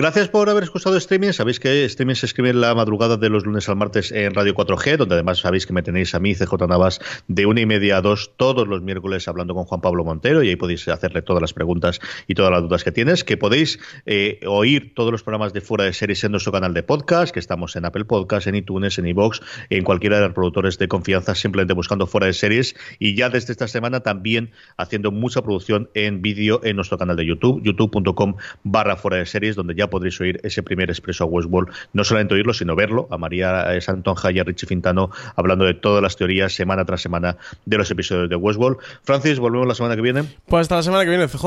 Gracias por haber escuchado streaming. Sabéis que streaming se escribe en la madrugada de los lunes al martes en Radio 4G, donde además sabéis que me tenéis a mí, CJ Navas, de una y media a dos todos los miércoles hablando con Juan Pablo Montero y ahí podéis hacerle todas las preguntas y todas las dudas que tienes. Que podéis eh, oír todos los programas de fuera de series en nuestro canal de podcast, que estamos en Apple Podcast, en iTunes, en iBox, en cualquiera de los productores de confianza, simplemente buscando fuera de series. Y ya desde esta semana también haciendo mucha producción en vídeo en nuestro canal de YouTube, youtube.com barra fuera de series, donde ya podréis oír ese primer expreso a Westworld, no solamente oírlo, sino verlo, a María Santonja y a Richie Fintano hablando de todas las teorías semana tras semana de los episodios de Westworld. Francis, volvemos la semana que viene. Pues hasta la semana que viene, CJ.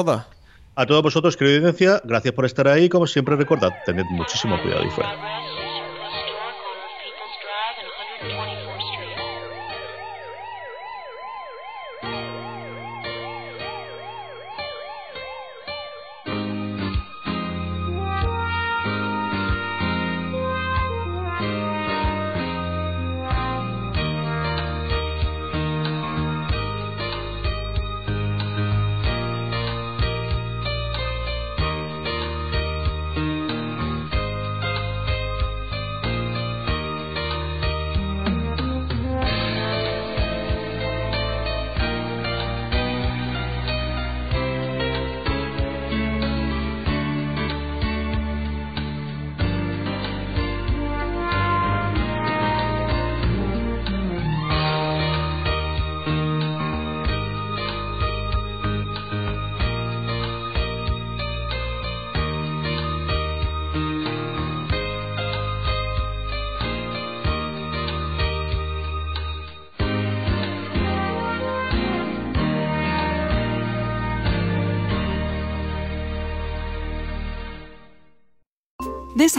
A todos vosotros, querida audiencia, gracias por estar ahí. Como siempre, recordad, tened muchísimo cuidado y fuera.